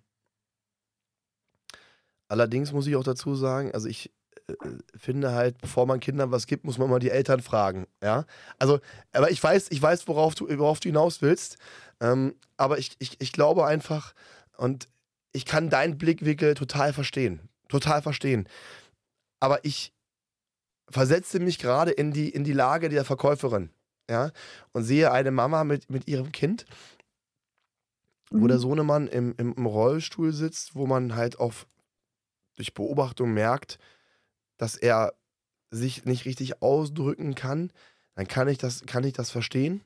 allerdings muss ich auch dazu sagen, also ich äh, finde halt, bevor man Kindern was gibt, muss man mal die Eltern fragen. Ja, also, aber ich weiß, ich weiß, worauf du, worauf du hinaus willst. Ähm, aber ich, ich, ich glaube einfach, und ich kann deinen Blickwinkel total verstehen. Total verstehen. Aber ich versetze mich gerade in die, in die Lage der Verkäuferin. Ja, und sehe eine Mama mit, mit ihrem Kind, mhm. wo der Sohnemann im, im, im Rollstuhl sitzt, wo man halt auch durch Beobachtung merkt, dass er sich nicht richtig ausdrücken kann, dann kann ich das, kann ich das verstehen.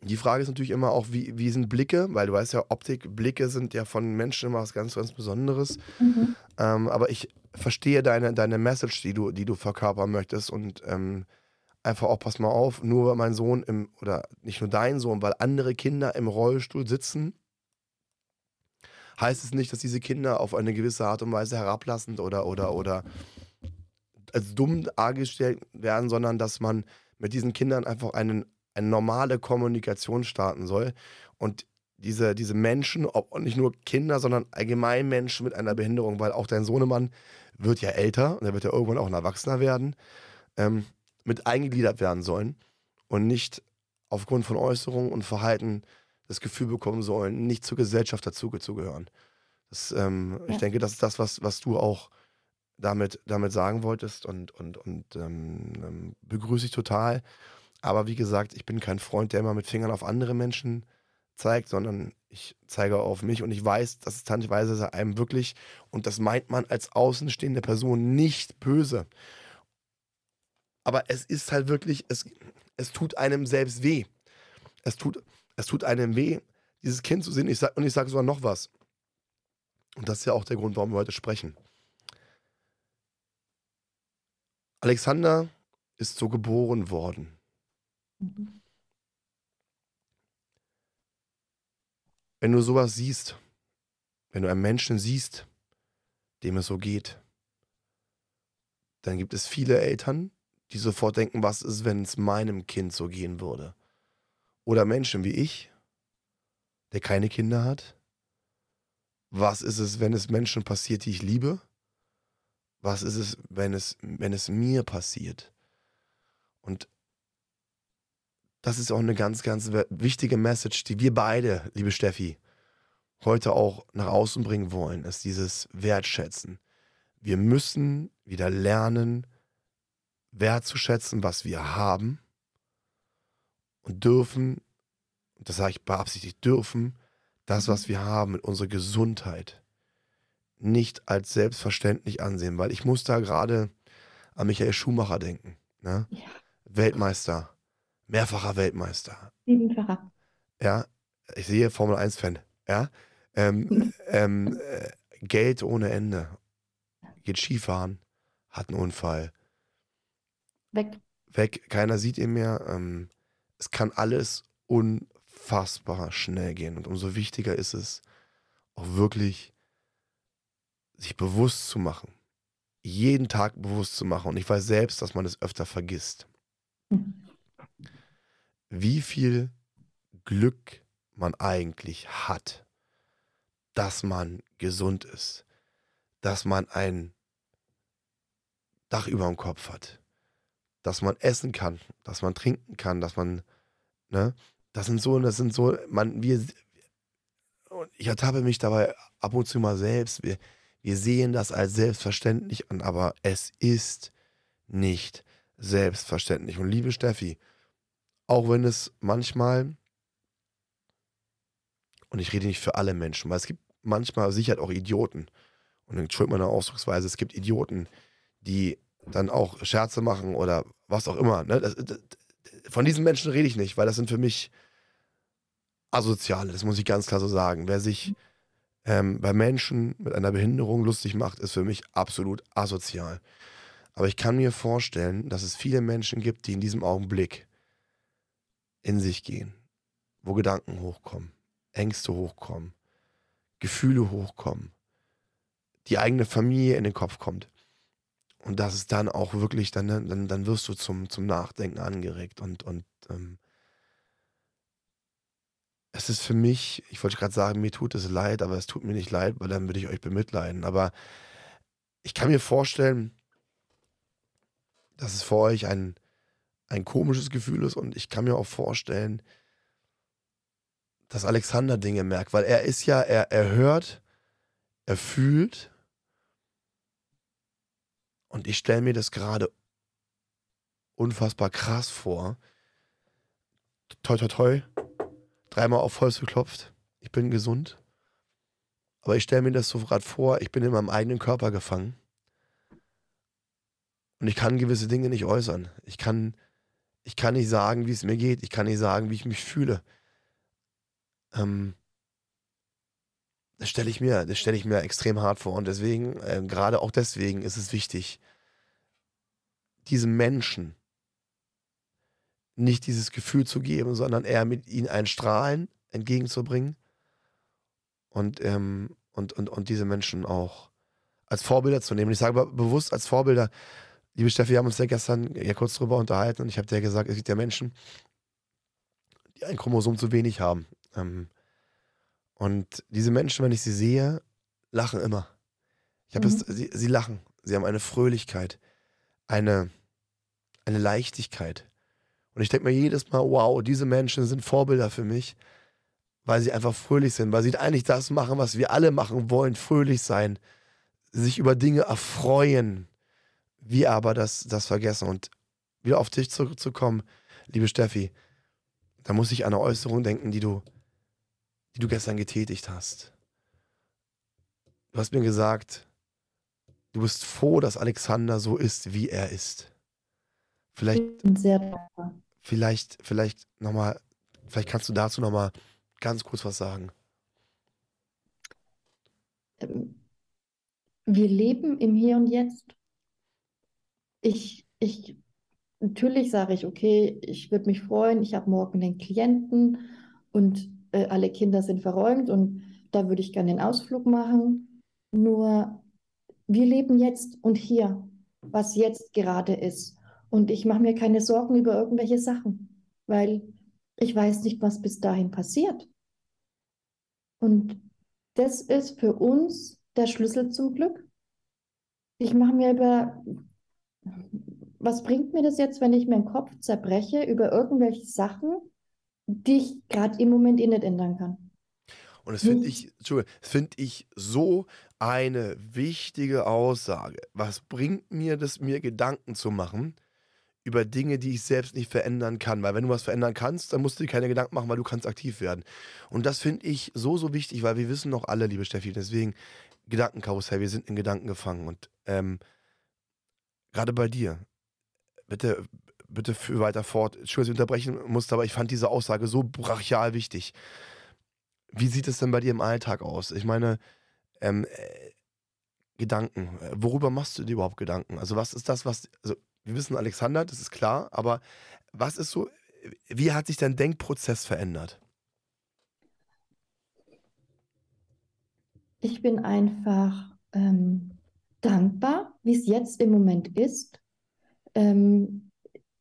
Die Frage ist natürlich immer auch, wie, wie sind Blicke, weil du weißt ja, Optik, Blicke sind ja von Menschen immer was ganz, ganz Besonderes. Mhm. Ähm, aber ich verstehe deine, deine Message, die du, die du verkörpern möchtest und ähm, einfach auch, pass mal auf, nur weil mein Sohn im, oder nicht nur dein Sohn, weil andere Kinder im Rollstuhl sitzen, heißt es nicht, dass diese Kinder auf eine gewisse Art und Weise herablassend oder, oder, oder als dumm dargestellt werden, sondern dass man mit diesen Kindern einfach einen, eine normale Kommunikation starten soll. Und diese, diese Menschen, ob nicht nur Kinder, sondern allgemein Menschen mit einer Behinderung, weil auch dein Sohnemann wird ja älter und er wird ja irgendwann auch ein Erwachsener werden, ähm, mit eingegliedert werden sollen und nicht aufgrund von Äußerungen und Verhalten das Gefühl bekommen sollen, nicht zur Gesellschaft dazugehören. Das, ähm, ja. Ich denke, das ist das, was, was du auch damit, damit sagen wolltest und, und, und ähm, ähm, begrüße ich total. Aber wie gesagt, ich bin kein Freund, der immer mit Fingern auf andere Menschen zeigt, sondern ich zeige auf mich und ich weiß, dass es teilweise einem wirklich, und das meint man als außenstehende Person nicht böse. Aber es ist halt wirklich, es, es tut einem selbst weh. Es tut, es tut einem weh, dieses Kind zu sehen. Ich sag, und ich sage sogar noch was. Und das ist ja auch der Grund, warum wir heute sprechen. Alexander ist so geboren worden. Wenn du sowas siehst, wenn du einen Menschen siehst, dem es so geht, dann gibt es viele Eltern, die sofort denken, was ist, wenn es meinem Kind so gehen würde? Oder Menschen wie ich, der keine Kinder hat? Was ist es, wenn es Menschen passiert, die ich liebe? Was ist es, wenn es, wenn es mir passiert? Und das ist auch eine ganz, ganz wichtige Message, die wir beide, liebe Steffi, heute auch nach außen bringen wollen, ist dieses Wertschätzen. Wir müssen wieder lernen, wertzuschätzen, was wir haben und dürfen, das sage ich beabsichtigt, dürfen das, was wir haben, mit unserer Gesundheit nicht als selbstverständlich ansehen, weil ich muss da gerade an Michael Schumacher denken. Ne? Ja. Weltmeister, mehrfacher Weltmeister. Siebenfacher. Ja, ich sehe Formel 1-Fan. Ja, ähm, ähm, äh, Geld ohne Ende. Geht Skifahren, hat einen Unfall. Weg. Weg, keiner sieht ihn mehr. Ähm, es kann alles unfassbar schnell gehen. Und umso wichtiger ist es, auch wirklich sich bewusst zu machen. Jeden Tag bewusst zu machen. Und ich weiß selbst, dass man es öfter vergisst. Hm. Wie viel Glück man eigentlich hat dass man gesund ist, dass man ein Dach über dem Kopf hat, dass man essen kann, dass man trinken kann, dass man, ne, das sind so, das sind so, man, wir, ich ertappe mich dabei ab und zu mal selbst, wir, wir sehen das als selbstverständlich an, aber es ist nicht selbstverständlich. Und liebe Steffi, auch wenn es manchmal und ich rede nicht für alle Menschen, weil es gibt manchmal sicher auch Idioten. Und entschuldigt meine Ausdrucksweise, es gibt Idioten, die dann auch Scherze machen oder was auch immer. Ne? Das, das, von diesen Menschen rede ich nicht, weil das sind für mich Asoziale, das muss ich ganz klar so sagen. Wer sich ähm, bei Menschen mit einer Behinderung lustig macht, ist für mich absolut asozial. Aber ich kann mir vorstellen, dass es viele Menschen gibt, die in diesem Augenblick in sich gehen, wo Gedanken hochkommen, Ängste hochkommen, Gefühle hochkommen, die eigene Familie in den Kopf kommt. Und das ist dann auch wirklich, dann, dann, dann wirst du zum, zum Nachdenken angeregt. Und, und ähm, es ist für mich, ich wollte gerade sagen, mir tut es leid, aber es tut mir nicht leid, weil dann würde ich euch bemitleiden. Aber ich kann mir vorstellen, dass es für euch ein, ein komisches Gefühl ist und ich kann mir auch vorstellen, dass Alexander Dinge merkt, weil er ist ja, er, er hört, er fühlt. Und ich stelle mir das gerade unfassbar krass vor. Toi, toi, toi. Dreimal auf Holz geklopft. Ich bin gesund. Aber ich stelle mir das so gerade vor, ich bin in meinem eigenen Körper gefangen. Und ich kann gewisse Dinge nicht äußern. Ich kann, ich kann nicht sagen, wie es mir geht. Ich kann nicht sagen, wie ich mich fühle. Ähm, das stelle ich mir, das stelle ich mir extrem hart vor. Und deswegen, äh, gerade auch deswegen ist es wichtig, diesem Menschen nicht dieses Gefühl zu geben, sondern eher mit ihnen ein Strahlen entgegenzubringen und, ähm, und, und, und diese Menschen auch als Vorbilder zu nehmen. Ich sage bewusst als Vorbilder, liebe Steffi, wir haben uns ja gestern ja kurz drüber unterhalten und ich habe dir gesagt, es gibt ja Menschen, die ein Chromosom zu wenig haben. Ähm, und diese Menschen, wenn ich sie sehe, lachen immer. Ich habe mhm. es, sie, sie lachen. Sie haben eine Fröhlichkeit, eine, eine Leichtigkeit. Und ich denke mir jedes Mal, wow, diese Menschen sind Vorbilder für mich, weil sie einfach fröhlich sind, weil sie eigentlich das machen, was wir alle machen wollen, fröhlich sein, sich über Dinge erfreuen. Wir aber das, das vergessen. Und wieder auf dich zurückzukommen, liebe Steffi, da muss ich an eine Äußerung denken, die du die du gestern getätigt hast. Du hast mir gesagt, du bist froh, dass Alexander so ist, wie er ist. Vielleicht. Vielleicht, vielleicht nochmal, vielleicht kannst du dazu nochmal ganz kurz was sagen. Ähm, wir leben im Hier und Jetzt. Ich, ich, natürlich sage ich, okay, ich würde mich freuen, ich habe morgen den Klienten und äh, alle Kinder sind verräumt und da würde ich gerne den Ausflug machen. Nur wir leben jetzt und hier, was jetzt gerade ist. Und ich mache mir keine Sorgen über irgendwelche Sachen, weil ich weiß nicht, was bis dahin passiert. Und das ist für uns der Schlüssel zum Glück. Ich mache mir über, was bringt mir das jetzt, wenn ich meinen Kopf zerbreche über irgendwelche Sachen, die ich gerade im Moment eh nicht ändern kann. Und das finde ich, finde ich so eine wichtige Aussage. Was bringt mir das, mir Gedanken zu machen über Dinge, die ich selbst nicht verändern kann? Weil wenn du was verändern kannst, dann musst du dir keine Gedanken machen, weil du kannst aktiv werden. Und das finde ich so, so wichtig, weil wir wissen noch alle, liebe Steffi, deswegen Gedankenkarussell, wir sind in Gedanken gefangen. Und ähm, gerade bei dir, bitte, bitte für weiter fort. Entschuldigung, dass ich unterbrechen musste, aber ich fand diese Aussage so brachial wichtig. Wie sieht es denn bei dir im Alltag aus? Ich meine, ähm, äh, Gedanken. Worüber machst du dir überhaupt Gedanken? Also, was ist das, was. Also, wir wissen Alexander, das ist klar, aber was ist so. Wie hat sich dein Denkprozess verändert? Ich bin einfach ähm, dankbar, wie es jetzt im Moment ist. Ähm,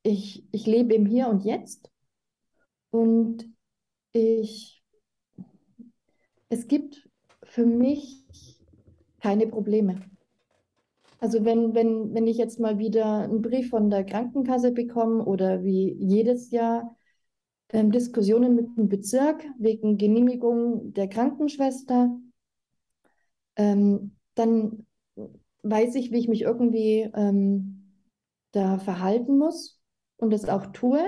ich, ich lebe im Hier und Jetzt und ich, es gibt für mich keine Probleme. Also wenn, wenn, wenn ich jetzt mal wieder einen Brief von der Krankenkasse bekomme oder wie jedes Jahr ähm, Diskussionen mit dem Bezirk wegen Genehmigung der Krankenschwester, ähm, dann weiß ich, wie ich mich irgendwie ähm, da verhalten muss und es auch tue.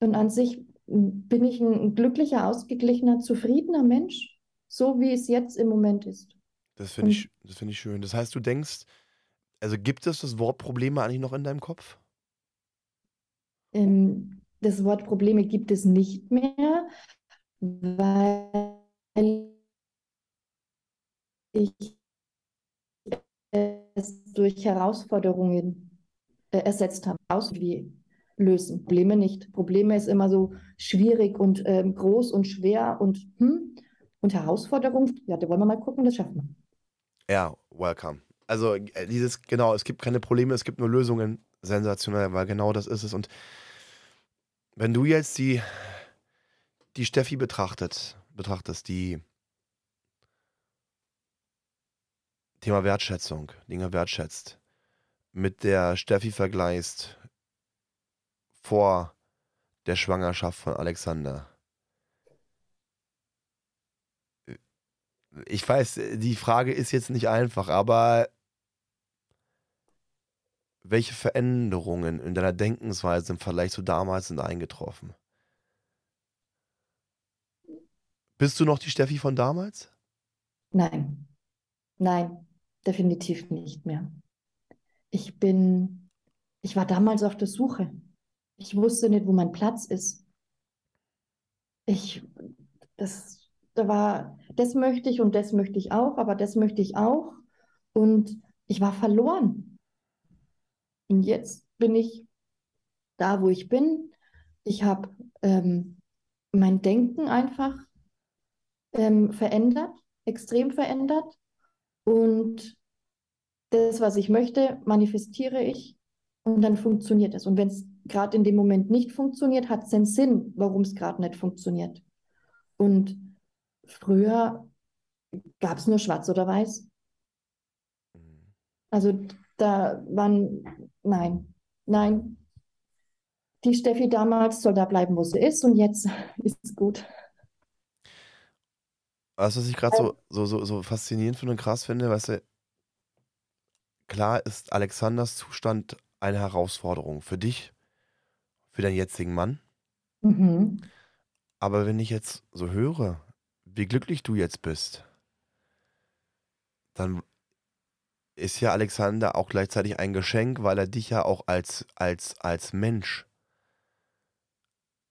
Und an sich bin ich ein glücklicher, ausgeglichener, zufriedener Mensch, so wie es jetzt im Moment ist. Das finde ich, find ich schön. Das heißt, du denkst, also gibt es das Wort Probleme eigentlich noch in deinem Kopf? Ähm, das Wort Probleme gibt es nicht mehr, weil ich durch Herausforderungen äh, ersetzt haben. Aus wie lösen. Probleme nicht. Probleme ist immer so schwierig und ähm, groß und schwer und hm. Und Herausforderung, ja, da wollen wir mal gucken, das schaffen wir. Ja, welcome. Also äh, dieses, genau, es gibt keine Probleme, es gibt nur Lösungen. Sensationell, weil genau das ist es. Und wenn du jetzt die, die Steffi betrachtet, betrachtest, die Thema Wertschätzung, Dinge wertschätzt, mit der Steffi vergleichst vor der Schwangerschaft von Alexander. Ich weiß, die Frage ist jetzt nicht einfach, aber welche Veränderungen in deiner Denkensweise im Vergleich zu damals sind eingetroffen? Bist du noch die Steffi von damals? Nein, nein, definitiv nicht mehr. Ich bin, ich war damals auf der Suche. Ich wusste nicht, wo mein Platz ist. Ich, das, da war, das möchte ich und das möchte ich auch, aber das möchte ich auch. Und ich war verloren. Und jetzt bin ich da, wo ich bin. Ich habe ähm, mein Denken einfach ähm, verändert, extrem verändert. Und das, was ich möchte, manifestiere ich und dann funktioniert es. Und wenn es gerade in dem Moment nicht funktioniert, hat es einen Sinn, warum es gerade nicht funktioniert. Und früher gab es nur schwarz oder weiß. Also da waren, nein, nein. Die Steffi damals soll da bleiben, wo sie ist und jetzt ist es gut. Was, was ich gerade so, so, so, so faszinierend finde und krass finde, weißt du, klar ist Alexanders Zustand eine Herausforderung für dich, für deinen jetzigen Mann. Mhm. Aber wenn ich jetzt so höre, wie glücklich du jetzt bist, dann ist ja Alexander auch gleichzeitig ein Geschenk, weil er dich ja auch als, als, als Mensch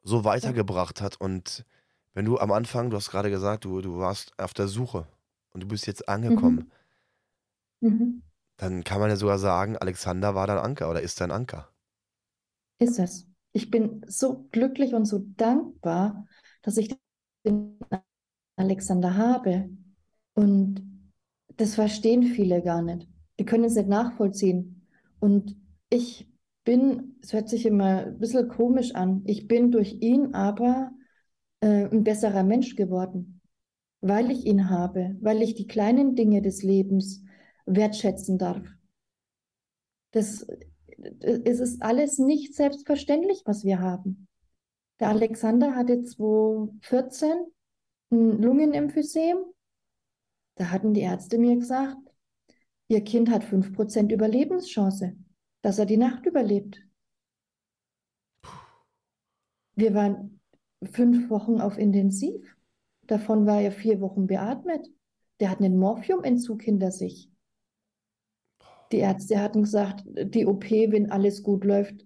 so weitergebracht hat. Und wenn du am Anfang, du hast gerade gesagt, du, du warst auf der Suche und du bist jetzt angekommen, mhm. Mhm. Dann kann man ja sogar sagen, Alexander war dein Anker oder ist dein Anker. Ist es. Ich bin so glücklich und so dankbar, dass ich den Alexander habe. Und das verstehen viele gar nicht. Die können es nicht nachvollziehen. Und ich bin, es hört sich immer ein bisschen komisch an, ich bin durch ihn aber äh, ein besserer Mensch geworden, weil ich ihn habe, weil ich die kleinen Dinge des Lebens wertschätzen darf. Das, es ist alles nicht selbstverständlich, was wir haben. Der Alexander hatte 2014 ein Lungenemphysem. Da hatten die Ärzte mir gesagt, ihr Kind hat 5% Überlebenschance, dass er die Nacht überlebt. Wir waren fünf Wochen auf Intensiv. Davon war er vier Wochen beatmet. Der hat einen Morphiumentzug hinter sich. Die Ärzte hatten gesagt, die OP, wenn alles gut läuft,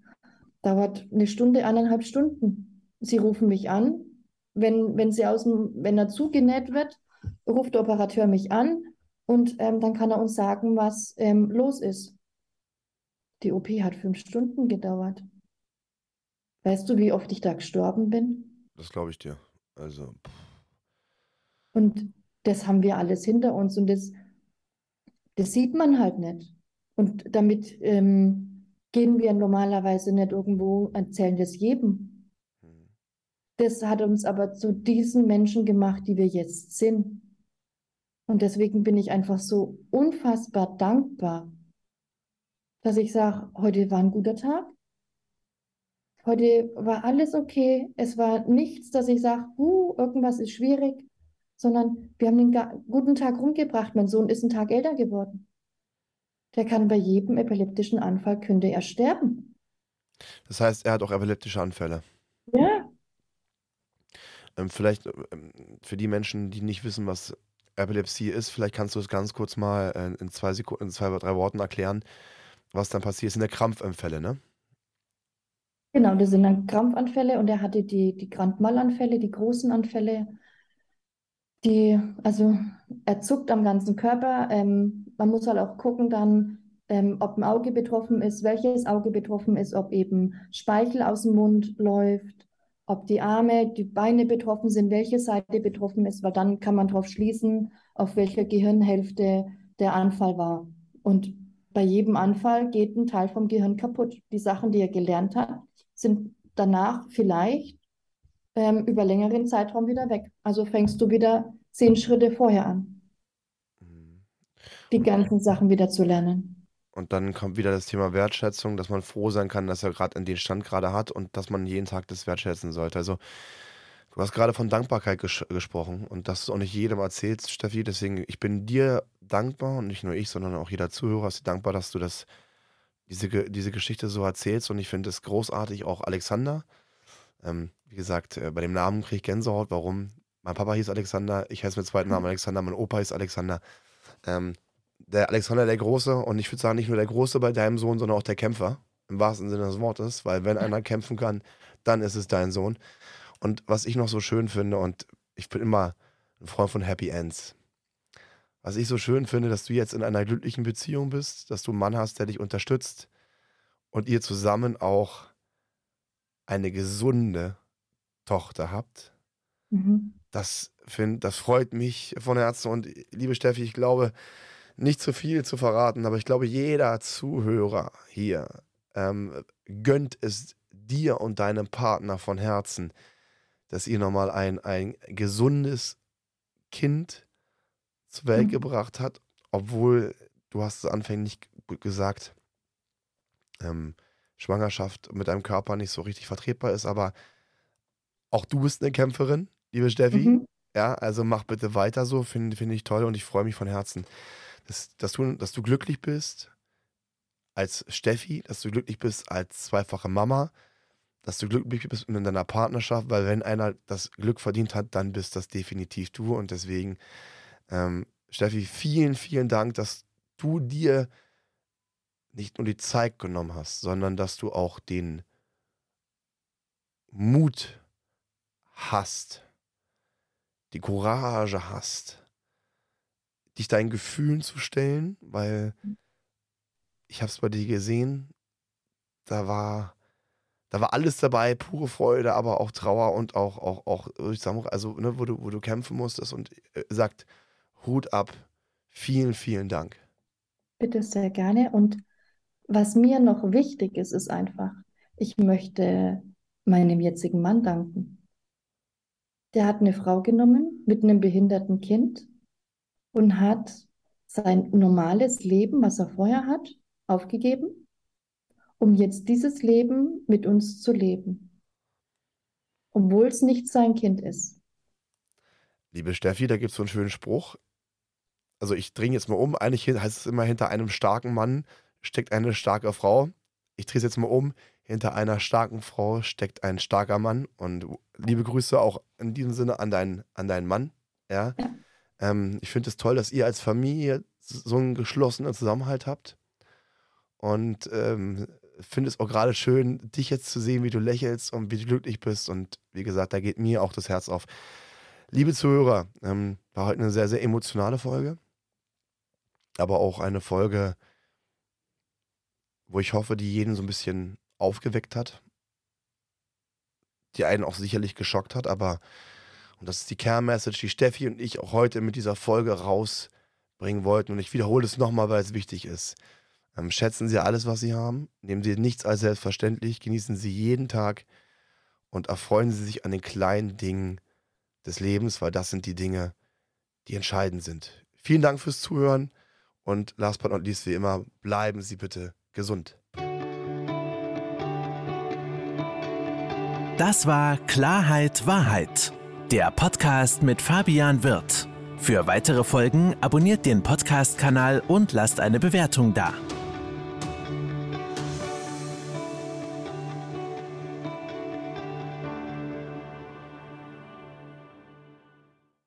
dauert eine Stunde, eineinhalb Stunden. Sie rufen mich an. Wenn, wenn, sie aus dem, wenn er zugenäht wird, ruft der Operateur mich an und ähm, dann kann er uns sagen, was ähm, los ist. Die OP hat fünf Stunden gedauert. Weißt du, wie oft ich da gestorben bin? Das glaube ich dir. Also. Und das haben wir alles hinter uns und das, das sieht man halt nicht. Und damit ähm, gehen wir normalerweise nicht irgendwo, erzählen das jedem. Hm. Das hat uns aber zu diesen Menschen gemacht, die wir jetzt sind. Und deswegen bin ich einfach so unfassbar dankbar, dass ich sage, heute war ein guter Tag. Heute war alles okay. Es war nichts, dass ich sage, uh, irgendwas ist schwierig, sondern wir haben den guten Tag rumgebracht. Mein Sohn ist einen Tag älter geworden. Der kann bei jedem epileptischen Anfall, könnte er sterben. Das heißt, er hat auch epileptische Anfälle. Ja. Ähm, vielleicht ähm, für die Menschen, die nicht wissen, was Epilepsie ist, vielleicht kannst du es ganz kurz mal äh, in zwei Sekunden, in zwei oder drei Worten erklären, was dann passiert. Das sind ja Krampfanfälle, ne? Genau, das sind dann Krampfanfälle und er hatte die, die Grand Mal-Anfälle, die großen Anfälle, die, also er zuckt am ganzen Körper. Ähm, man muss halt auch gucken dann, ähm, ob ein Auge betroffen ist, welches Auge betroffen ist, ob eben Speichel aus dem Mund läuft, ob die Arme, die Beine betroffen sind, welche Seite betroffen ist, weil dann kann man darauf schließen, auf welcher Gehirnhälfte der Anfall war. Und bei jedem Anfall geht ein Teil vom Gehirn kaputt. Die Sachen, die er gelernt hat, sind danach vielleicht ähm, über längeren Zeitraum wieder weg. Also fängst du wieder zehn Schritte vorher an, die ganzen Sachen wieder zu lernen. Und dann kommt wieder das Thema Wertschätzung, dass man froh sein kann, dass er gerade in den Stand gerade hat und dass man jeden Tag das wertschätzen sollte. Also du hast gerade von Dankbarkeit ges gesprochen und das ist auch nicht jedem erzählt, Steffi. Deswegen, ich bin dir dankbar und nicht nur ich, sondern auch jeder Zuhörer ist dir dankbar, dass du das, diese, diese Geschichte so erzählst und ich finde es großartig, auch Alexander. Ähm, wie gesagt, äh, bei dem Namen kriege ich Gänsehaut. Warum? Mein Papa hieß Alexander, ich heiße mit zweiten Namen Alexander, mein Opa hieß Alexander. Ähm, der Alexander der Große und ich würde sagen, nicht nur der Große bei deinem Sohn, sondern auch der Kämpfer, im wahrsten Sinne des Wortes, weil wenn einer kämpfen kann, dann ist es dein Sohn. Und was ich noch so schön finde, und ich bin immer ein Freund von Happy Ends. Was ich so schön finde, dass du jetzt in einer glücklichen Beziehung bist, dass du einen Mann hast, der dich unterstützt und ihr zusammen auch eine gesunde Tochter habt. Mhm. Das, find, das freut mich von Herzen. Und liebe Steffi, ich glaube, nicht zu viel zu verraten, aber ich glaube, jeder Zuhörer hier ähm, gönnt es dir und deinem Partner von Herzen, dass ihr nochmal ein, ein gesundes Kind zur Welt mhm. gebracht habt, obwohl du hast es anfänglich gesagt, ähm, Schwangerschaft mit deinem Körper nicht so richtig vertretbar ist, aber auch du bist eine Kämpferin, liebe Steffi. Mhm. Ja, also mach bitte weiter so, finde find ich toll und ich freue mich von Herzen, dass, dass, du, dass du glücklich bist als Steffi, dass du glücklich bist als zweifache Mama, dass du glücklich bist in deiner Partnerschaft, weil wenn einer das Glück verdient hat, dann bist das definitiv du. Und deswegen, ähm, Steffi, vielen, vielen Dank, dass du dir nicht nur die Zeit genommen hast, sondern dass du auch den Mut hast, die Courage hast, dich deinen Gefühlen zu stellen, weil ich habe es bei dir gesehen, da war, da war alles dabei, pure Freude, aber auch Trauer und auch, auch, auch, also, ne, wo du, wo du kämpfen musstest und äh, sagt, Hut ab, vielen, vielen Dank. Bitte sehr gerne und was mir noch wichtig ist, ist einfach, ich möchte meinem jetzigen Mann danken. Der hat eine Frau genommen mit einem behinderten Kind und hat sein normales Leben, was er vorher hat, aufgegeben, um jetzt dieses Leben mit uns zu leben, obwohl es nicht sein Kind ist. liebe Steffi, da gibt es so einen schönen Spruch. Also ich dringe jetzt mal um. Eigentlich heißt es immer, hinter einem starken Mann steckt eine starke Frau. Ich drehe es jetzt mal um. Hinter einer starken Frau steckt ein starker Mann. Und liebe Grüße auch in diesem Sinne an, dein, an deinen Mann. Ja. ja. Ähm, ich finde es toll, dass ihr als Familie so einen geschlossenen Zusammenhalt habt. Und ähm, finde es auch gerade schön, dich jetzt zu sehen, wie du lächelst und wie du glücklich bist. Und wie gesagt, da geht mir auch das Herz auf. Liebe Zuhörer, ähm, war heute eine sehr, sehr emotionale Folge. Aber auch eine Folge, wo ich hoffe, die jeden so ein bisschen aufgeweckt hat. Die einen auch sicherlich geschockt hat, aber, und das ist die Kernmessage, die Steffi und ich auch heute mit dieser Folge rausbringen wollten. Und ich wiederhole es nochmal, weil es wichtig ist. Ähm, schätzen Sie alles, was Sie haben. Nehmen Sie nichts als selbstverständlich. Genießen Sie jeden Tag und erfreuen Sie sich an den kleinen Dingen des Lebens, weil das sind die Dinge, die entscheidend sind. Vielen Dank fürs Zuhören und last but not least, wie immer, bleiben Sie bitte gesund. Das war Klarheit Wahrheit, der Podcast mit Fabian Wirth. Für weitere Folgen abonniert den Podcast-Kanal und lasst eine Bewertung da.